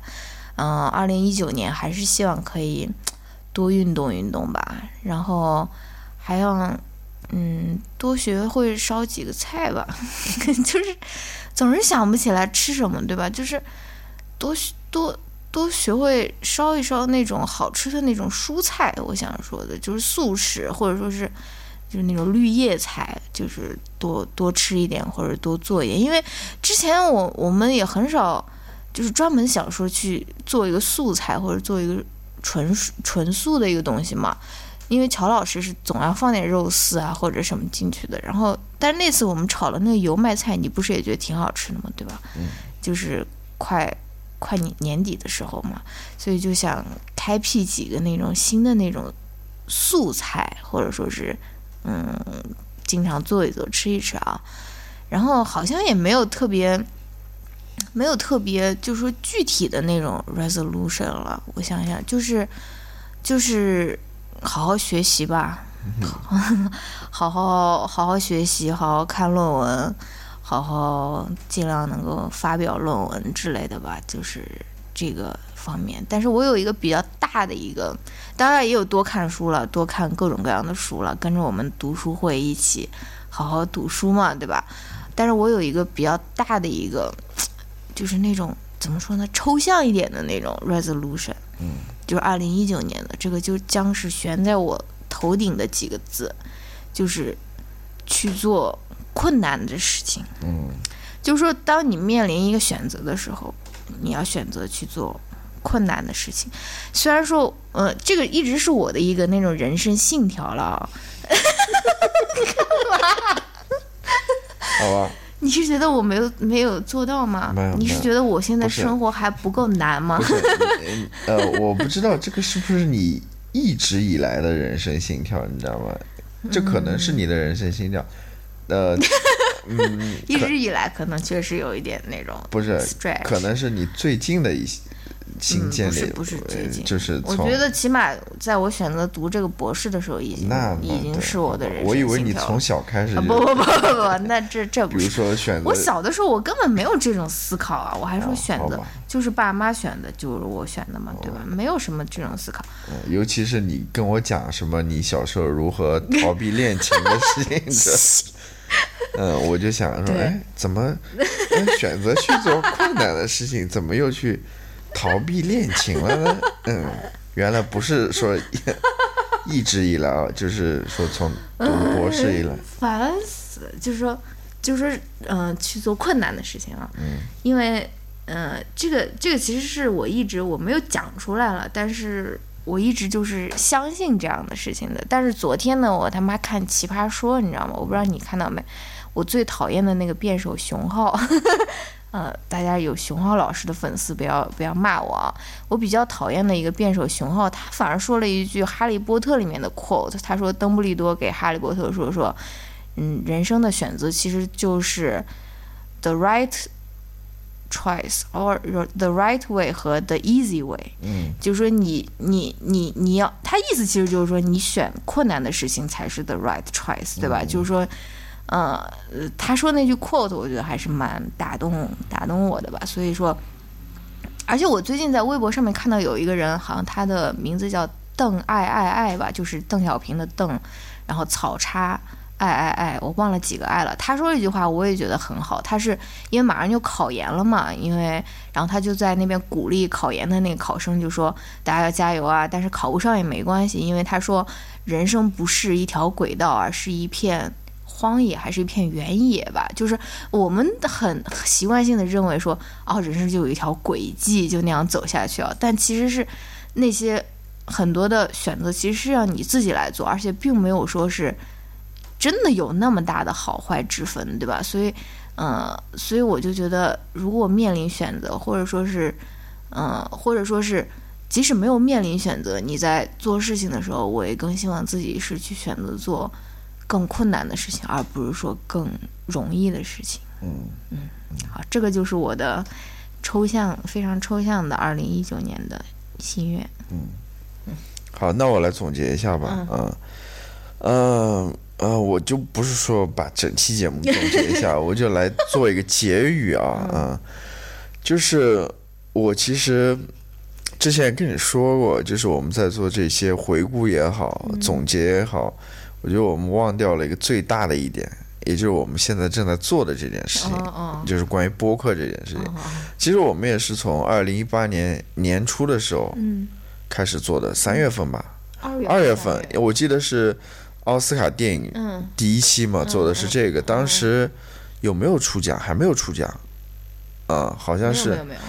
Speaker 1: 嗯，二零一九年还是希望可以多运动运动吧，然后还要嗯多学会烧几个菜吧，就是总是想不起来吃什么，对吧？就是多多多学会烧一烧那种好吃的那种蔬菜，我想说的就是素食，或者说是就是那种绿叶菜，就是多多吃一点或者多做一点，因为之前我我们也很少。就是专门想说去做一个素菜或者做一个纯纯素的一个东西嘛，因为乔老师是总要放点肉丝啊或者什么进去的。然后，但是那次我们炒了那个油麦菜，你不是也觉得挺好吃的吗？对吧？
Speaker 2: 嗯。
Speaker 1: 就是快快年年底的时候嘛，所以就想开辟几个那种新的那种素菜，或者说是嗯，经常做一做吃一吃啊。然后好像也没有特别。没有特别，就是说具体的那种 resolution 了。我想想，就是就是好好学习吧，好好好好学习，好好看论文，好好尽量能够发表论文之类的吧。就是这个方面。但是我有一个比较大的一个，当然也有多看书了，多看各种各样的书了，跟着我们读书会一起好好读书嘛，对吧？但是我有一个比较大的一个，就是那种怎么说呢，抽象一点的那种 resolution，
Speaker 2: 嗯，
Speaker 1: 就是二零一九年的这个就将是悬在我头顶的几个字，就是去做困难的事情。
Speaker 2: 嗯
Speaker 1: 就是说，当你面临一个选择的时候，你要选择去做困难的事情。虽然说，呃，这个一直是我的一个那种人生信条了啊。
Speaker 2: 好吧，
Speaker 1: 你是觉得我没有没有做到吗
Speaker 2: 没有？
Speaker 1: 你是觉得我现在生活还不够难吗
Speaker 2: 呃，我不知道这个是不是你一直以来的人生信条，你知道吗？这可能是你的人生心跳，呃，嗯，
Speaker 1: 一直以来可能确实有一点那种
Speaker 2: 不是可能是你最近的一些新建立，
Speaker 1: 嗯不是不是最近
Speaker 2: 呃就是
Speaker 1: 我觉得起码在我选择读这个博士的时候，已经
Speaker 2: 那
Speaker 1: 已经是我的人生
Speaker 2: 我以为你从小开始
Speaker 1: 不不不不不，那这这不
Speaker 2: 比如
Speaker 1: 是。
Speaker 2: 说选择
Speaker 1: 我小的时候我根本没有这种思考啊，我还说
Speaker 2: 哦
Speaker 1: 选择就是爸妈选的，就是我选的嘛，对吧？没有什么这种思考。
Speaker 2: 呃尤其是你跟我讲什么你小时候如何 逃避恋情的事情的，嗯，我就想说，
Speaker 1: 对
Speaker 2: 哎，怎么哎选择去做困难的事情，怎么又去逃避恋情了呢？嗯，原来不是说 一直以来啊，就是说从读博士以来，
Speaker 1: 烦死，就是说，就是说，嗯、去做困难的事情啊，
Speaker 2: 嗯，
Speaker 1: 因为，呃，这个这个其实是我一直我没有讲出来了，但是我一直就是相信这样的事情的。但是昨天呢，我他妈看《奇葩说》，你知道吗？我不知道你看到没？我最讨厌的那个辩手熊浩，呃，大家有熊浩老师的粉丝不要不要骂我啊！我比较讨厌的一个辩手熊浩，他反而说了一句《哈利波特》里面的 quote，他说邓布利多给哈利波特说说，嗯，人生的选择其实就是 the right choice or the right way 和 the easy way，
Speaker 2: 嗯
Speaker 1: 就是说你你你你要，他意思其实就是说你选困难的事情才是 the right choice，对吧？就是说，呃，他说那句 quote，我觉得还是蛮打动打动我的吧。所以说，而且我最近在微博上面看到有一个人，好像他的名字叫邓爱爱爱吧，就是邓小平的邓，然后草叉。爱爱爱，我忘了几个爱了。他说了一句话，我也觉得很好。他是因为马上就考研了嘛，因为然后他就在那边鼓励考研的那个考生，就说大家要加油啊，但是考不上也没关系，因为他说人生不是一条轨道，而是一片荒野，还是一片原野吧。就是我们很习惯性的认为说，哦，人生就有一条轨迹，就那样走下去啊。但其实是那些很多的选择，其实是让你自己来做，而且并没有说是。真的有那么大的好坏之分，对吧？所以，呃，所以我就觉得，如果面临选择，或者说是，呃，或者说是，即使没有面临选择，你在做事情的时候，我也更希望自己是去选择做更困难的事情，而不是说更容易的事情。
Speaker 2: 嗯。
Speaker 1: 嗯好，这个就是我的抽象、非常抽象的二零一九年的心愿。嗯。
Speaker 2: 嗯好，那我来总结一下吧，嗯，嗯。呃，我就不是说把整期节目总结一下，我就来做一个结语啊，嗯，就是我其实之前跟你说过，就是我们在做这些回顾也好，总结也好，我觉得我们忘掉了一个最大的一点，也就是我们现在正在做的这件事情，
Speaker 1: 哦哦
Speaker 2: 就是关于播客这件事情。
Speaker 1: 哦
Speaker 2: 其实我们也是从二零一八年年初的时候
Speaker 1: 嗯，
Speaker 2: 开始做的，三月份吧，
Speaker 1: 二月
Speaker 2: 份，我记得是奥斯卡电影
Speaker 1: 嗯，
Speaker 2: 第一期嘛，做的是这个。当时有没有出奖？还没有出奖，啊、好像是
Speaker 1: 没有没有。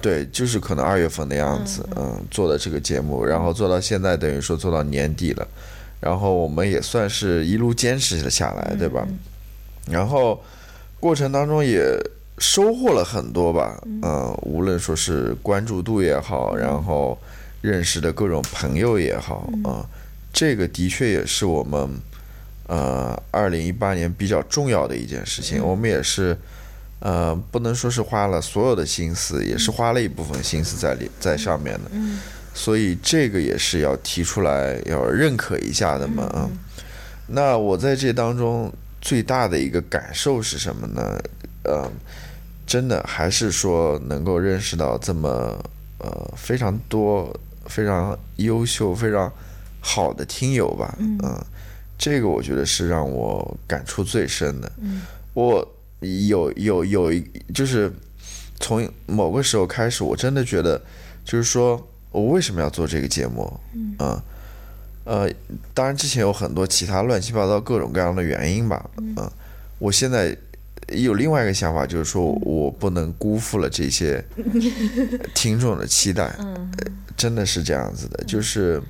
Speaker 2: 对，就是可能二月份的样子，嗯，做的这个节目，然后做到现在，等于说做到年底了，然后我们也算是一路坚持了下来，对吧？然后过程当中也收获了很多吧，嗯、无论说是关注度也好，然后认识的各种朋友也好，啊、这个的确也是我们呃二零一八年比较重要的一件事情，我们也是。呃，不能说是花了所有的心思，也是花了一部分心思在里在上面的，所以这个也是要提出来，要认可一下的嘛啊。那我在这当中最大的一个感受是什么呢？呃，真的还是说能够认识到这么呃非常多、非常优秀、非常好的听友吧，嗯、这个我觉得是让我感触最深的。嗯，我有有有一就是从某个时候开始，我真的觉得，就是说我为什么要做这个节目？嗯，呃，当然之前有很多其他乱七八糟各种各样的原因吧，嗯、我现在有另外一个想法，就是说我不能辜负了这些 听众的期待，呃真的是这样子的，就是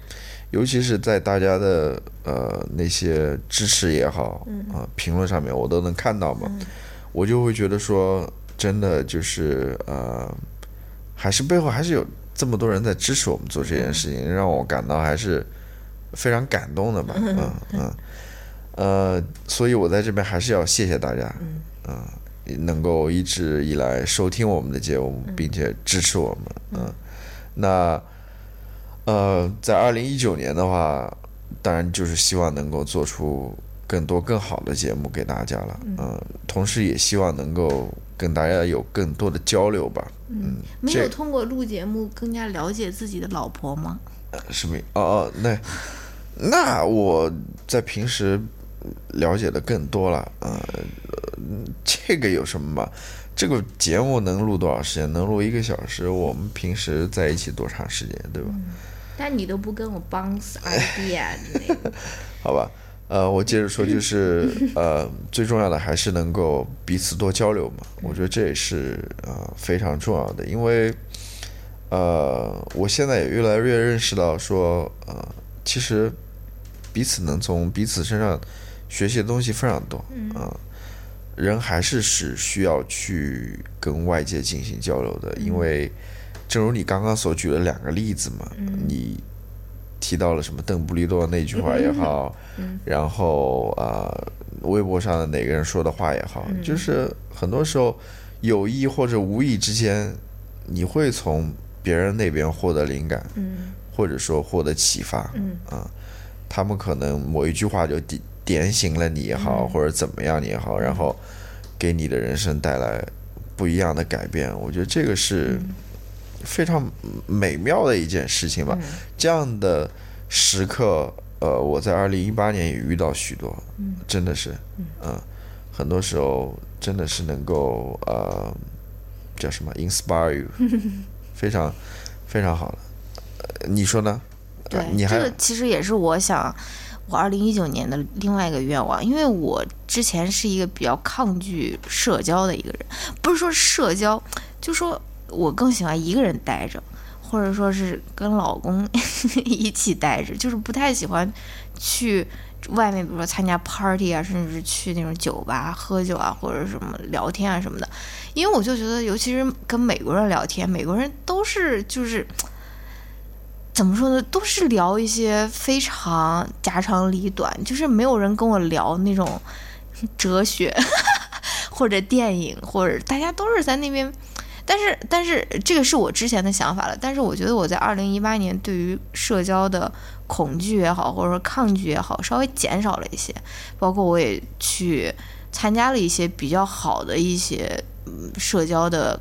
Speaker 2: 尤其是在大家的呃那些支持也好，啊、评论上面我都能看到嘛，我就会觉得说，真的就是呃，还是背后还是有这么多人在支持我们做这件事情，让我感到还是非常感动的吧，嗯嗯，呃，所以我在这边还是要谢谢大家，嗯、能够一直以来收听我们的节目，并且支持我们，嗯，那呃，在二零一九年的话，当然就是希望能够做出更多更好的节目给大家了，嗯、同时也希望能够跟大家有更多的交流吧，嗯，
Speaker 1: 没有通过录节目更加了解自己的老婆吗？
Speaker 2: 什么？哦哦，那那我在平时了解的更多了，呃，这个有什么嘛？这个节目能录多少时间？能录一个小时。我们平时在一起多长时间，对吧？
Speaker 1: 但你都不跟我 bounce idea 之类的。
Speaker 2: 好吧，呃，我接着说，就是呃，最重要的还是能够彼此多交流嘛。我觉得这也是呃非常重要的，因为呃，我现在也越来越认识到说，呃，其实彼此能从彼此身上学习的东西非常多，嗯、人还是是需要去跟外界进行交流的，因为正如你刚刚所举的两个例子嘛，你提到了什么邓布利多那句话也好，然后啊、呃微博上的哪个人说的话也好，就是很多时候有意或者无意之间，你会从别人那边获得灵感，或者说获得启发，啊、他们可能某一句话就点点醒了你也好，或者怎么样也好，然后给你的人生带来不一样的改变。我觉得这个是非常美妙的一件事情吧。这样的时刻，呃，我在二零一八年也遇到许多，真的是，嗯、很多时候真的是能够呃，叫什么 inspire you，非常非常好的。呃你说呢？
Speaker 1: 对
Speaker 2: 呃，你还
Speaker 1: 这个其实也是我想，我二零一九年的另外一个愿望，因为我之前是一个比较抗拒社交的一个人，不是说社交，就说我更喜欢一个人待着，或者说是跟老公 一起待着，就是不太喜欢去外面，比如说参加 party 啊，甚至是去那种酒吧喝酒啊，或者什么聊天啊什么的，因为我就觉得，尤其是跟美国人聊天，美国人都是就是。怎么说呢？都是聊一些非常家长里短，就是没有人跟我聊那种哲学 或者电影，或者大家都是在那边。但是，但是这个是我之前的想法了。但是我觉得我在二零一八年对于社交的恐惧也好，或者说抗拒也好，稍微减少了一些。包括我也去参加了一些比较好的一些嗯社交的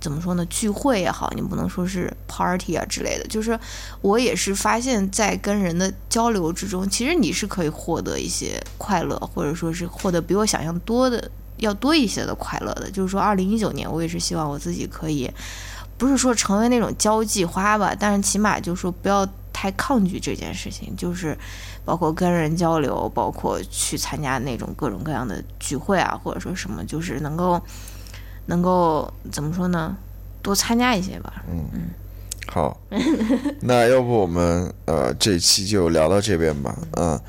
Speaker 1: 怎么说呢？聚会也好，你不能说是 party 啊之类的，就是我也是发现，在跟人的交流之中，其实你是可以获得一些快乐，或者说是获得比我想象多的要多一些的快乐的。就是说，二零一九年我也是希望我自己可以，不是说成为那种交际花吧，但是起码就是说不要太抗拒这件事情，就是包括跟人交流，包括去参加那种各种各样的聚会啊，或者说什么，就是能够能够怎么说呢？多参加一些吧。
Speaker 2: 嗯嗯好，那要不我们呃这期就聊到这边吧，嗯，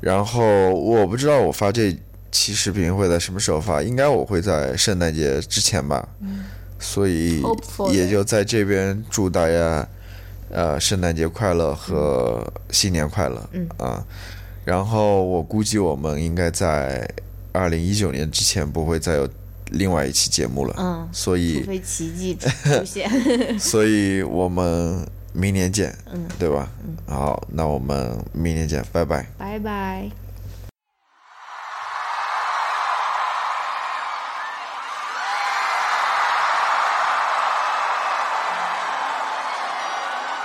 Speaker 2: 然后我不知道我发这期视频会在什么时候发，应该我会在圣诞节之前吧，所以也就在这边祝大家呃圣诞节快乐和新年快乐，嗯。啊，然后我估计我们应该在二零一九年之前不会再有另外一期节目了，
Speaker 1: 嗯
Speaker 2: 所以
Speaker 1: 除非奇迹出现。
Speaker 2: 所以我们明年见，嗯，对吧？好，那我们明年见，拜拜。
Speaker 1: 拜拜。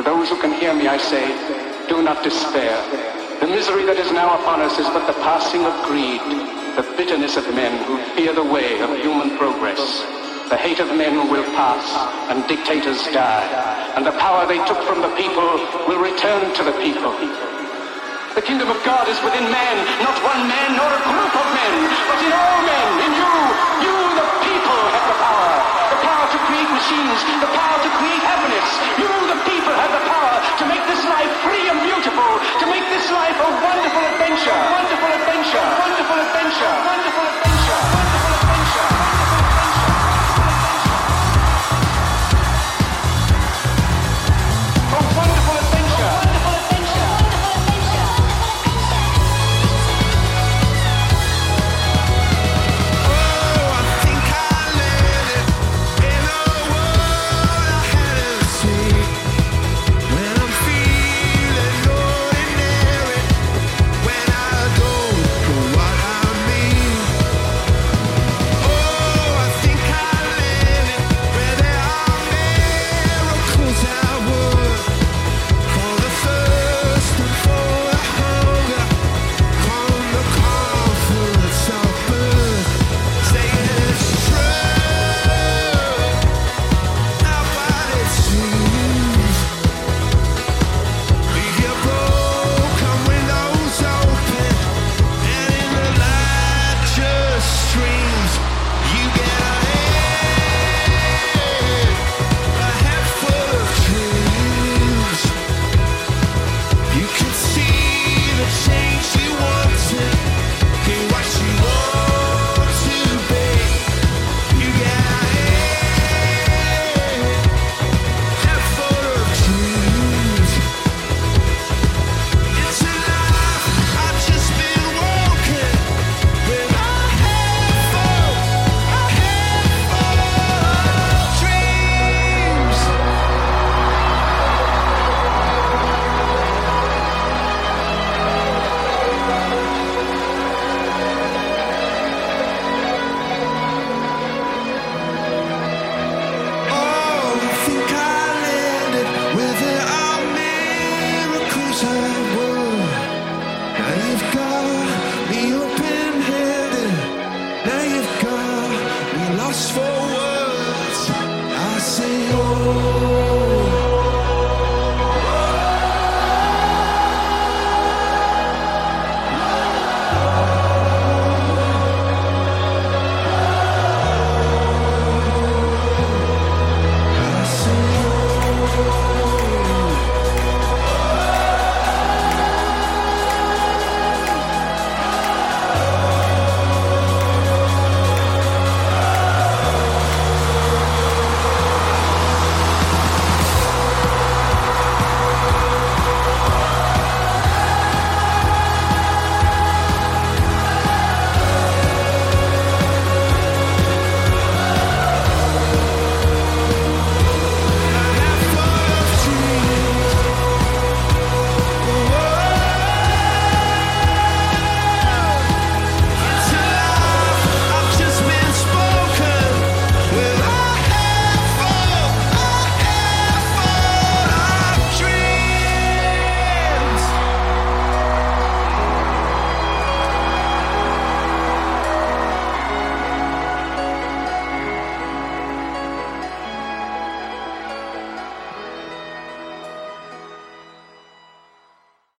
Speaker 5: To those who can hear me, I say, do not despair. The misery that is now upon us is but the passing of greed, the bitterness of men who fear the way of human progress. The hate of men will pass and dictators die, and the power they took from the people will return to the people. The kingdom of God is within man, not one man nor a group of men, but in all men, in you. You, the people, have the power. The power to create machines, the power to create happiness. Free and beautiful, to make this life a wonderful adventure, wonderful adventure, wonderful adventure, wonderful adventure,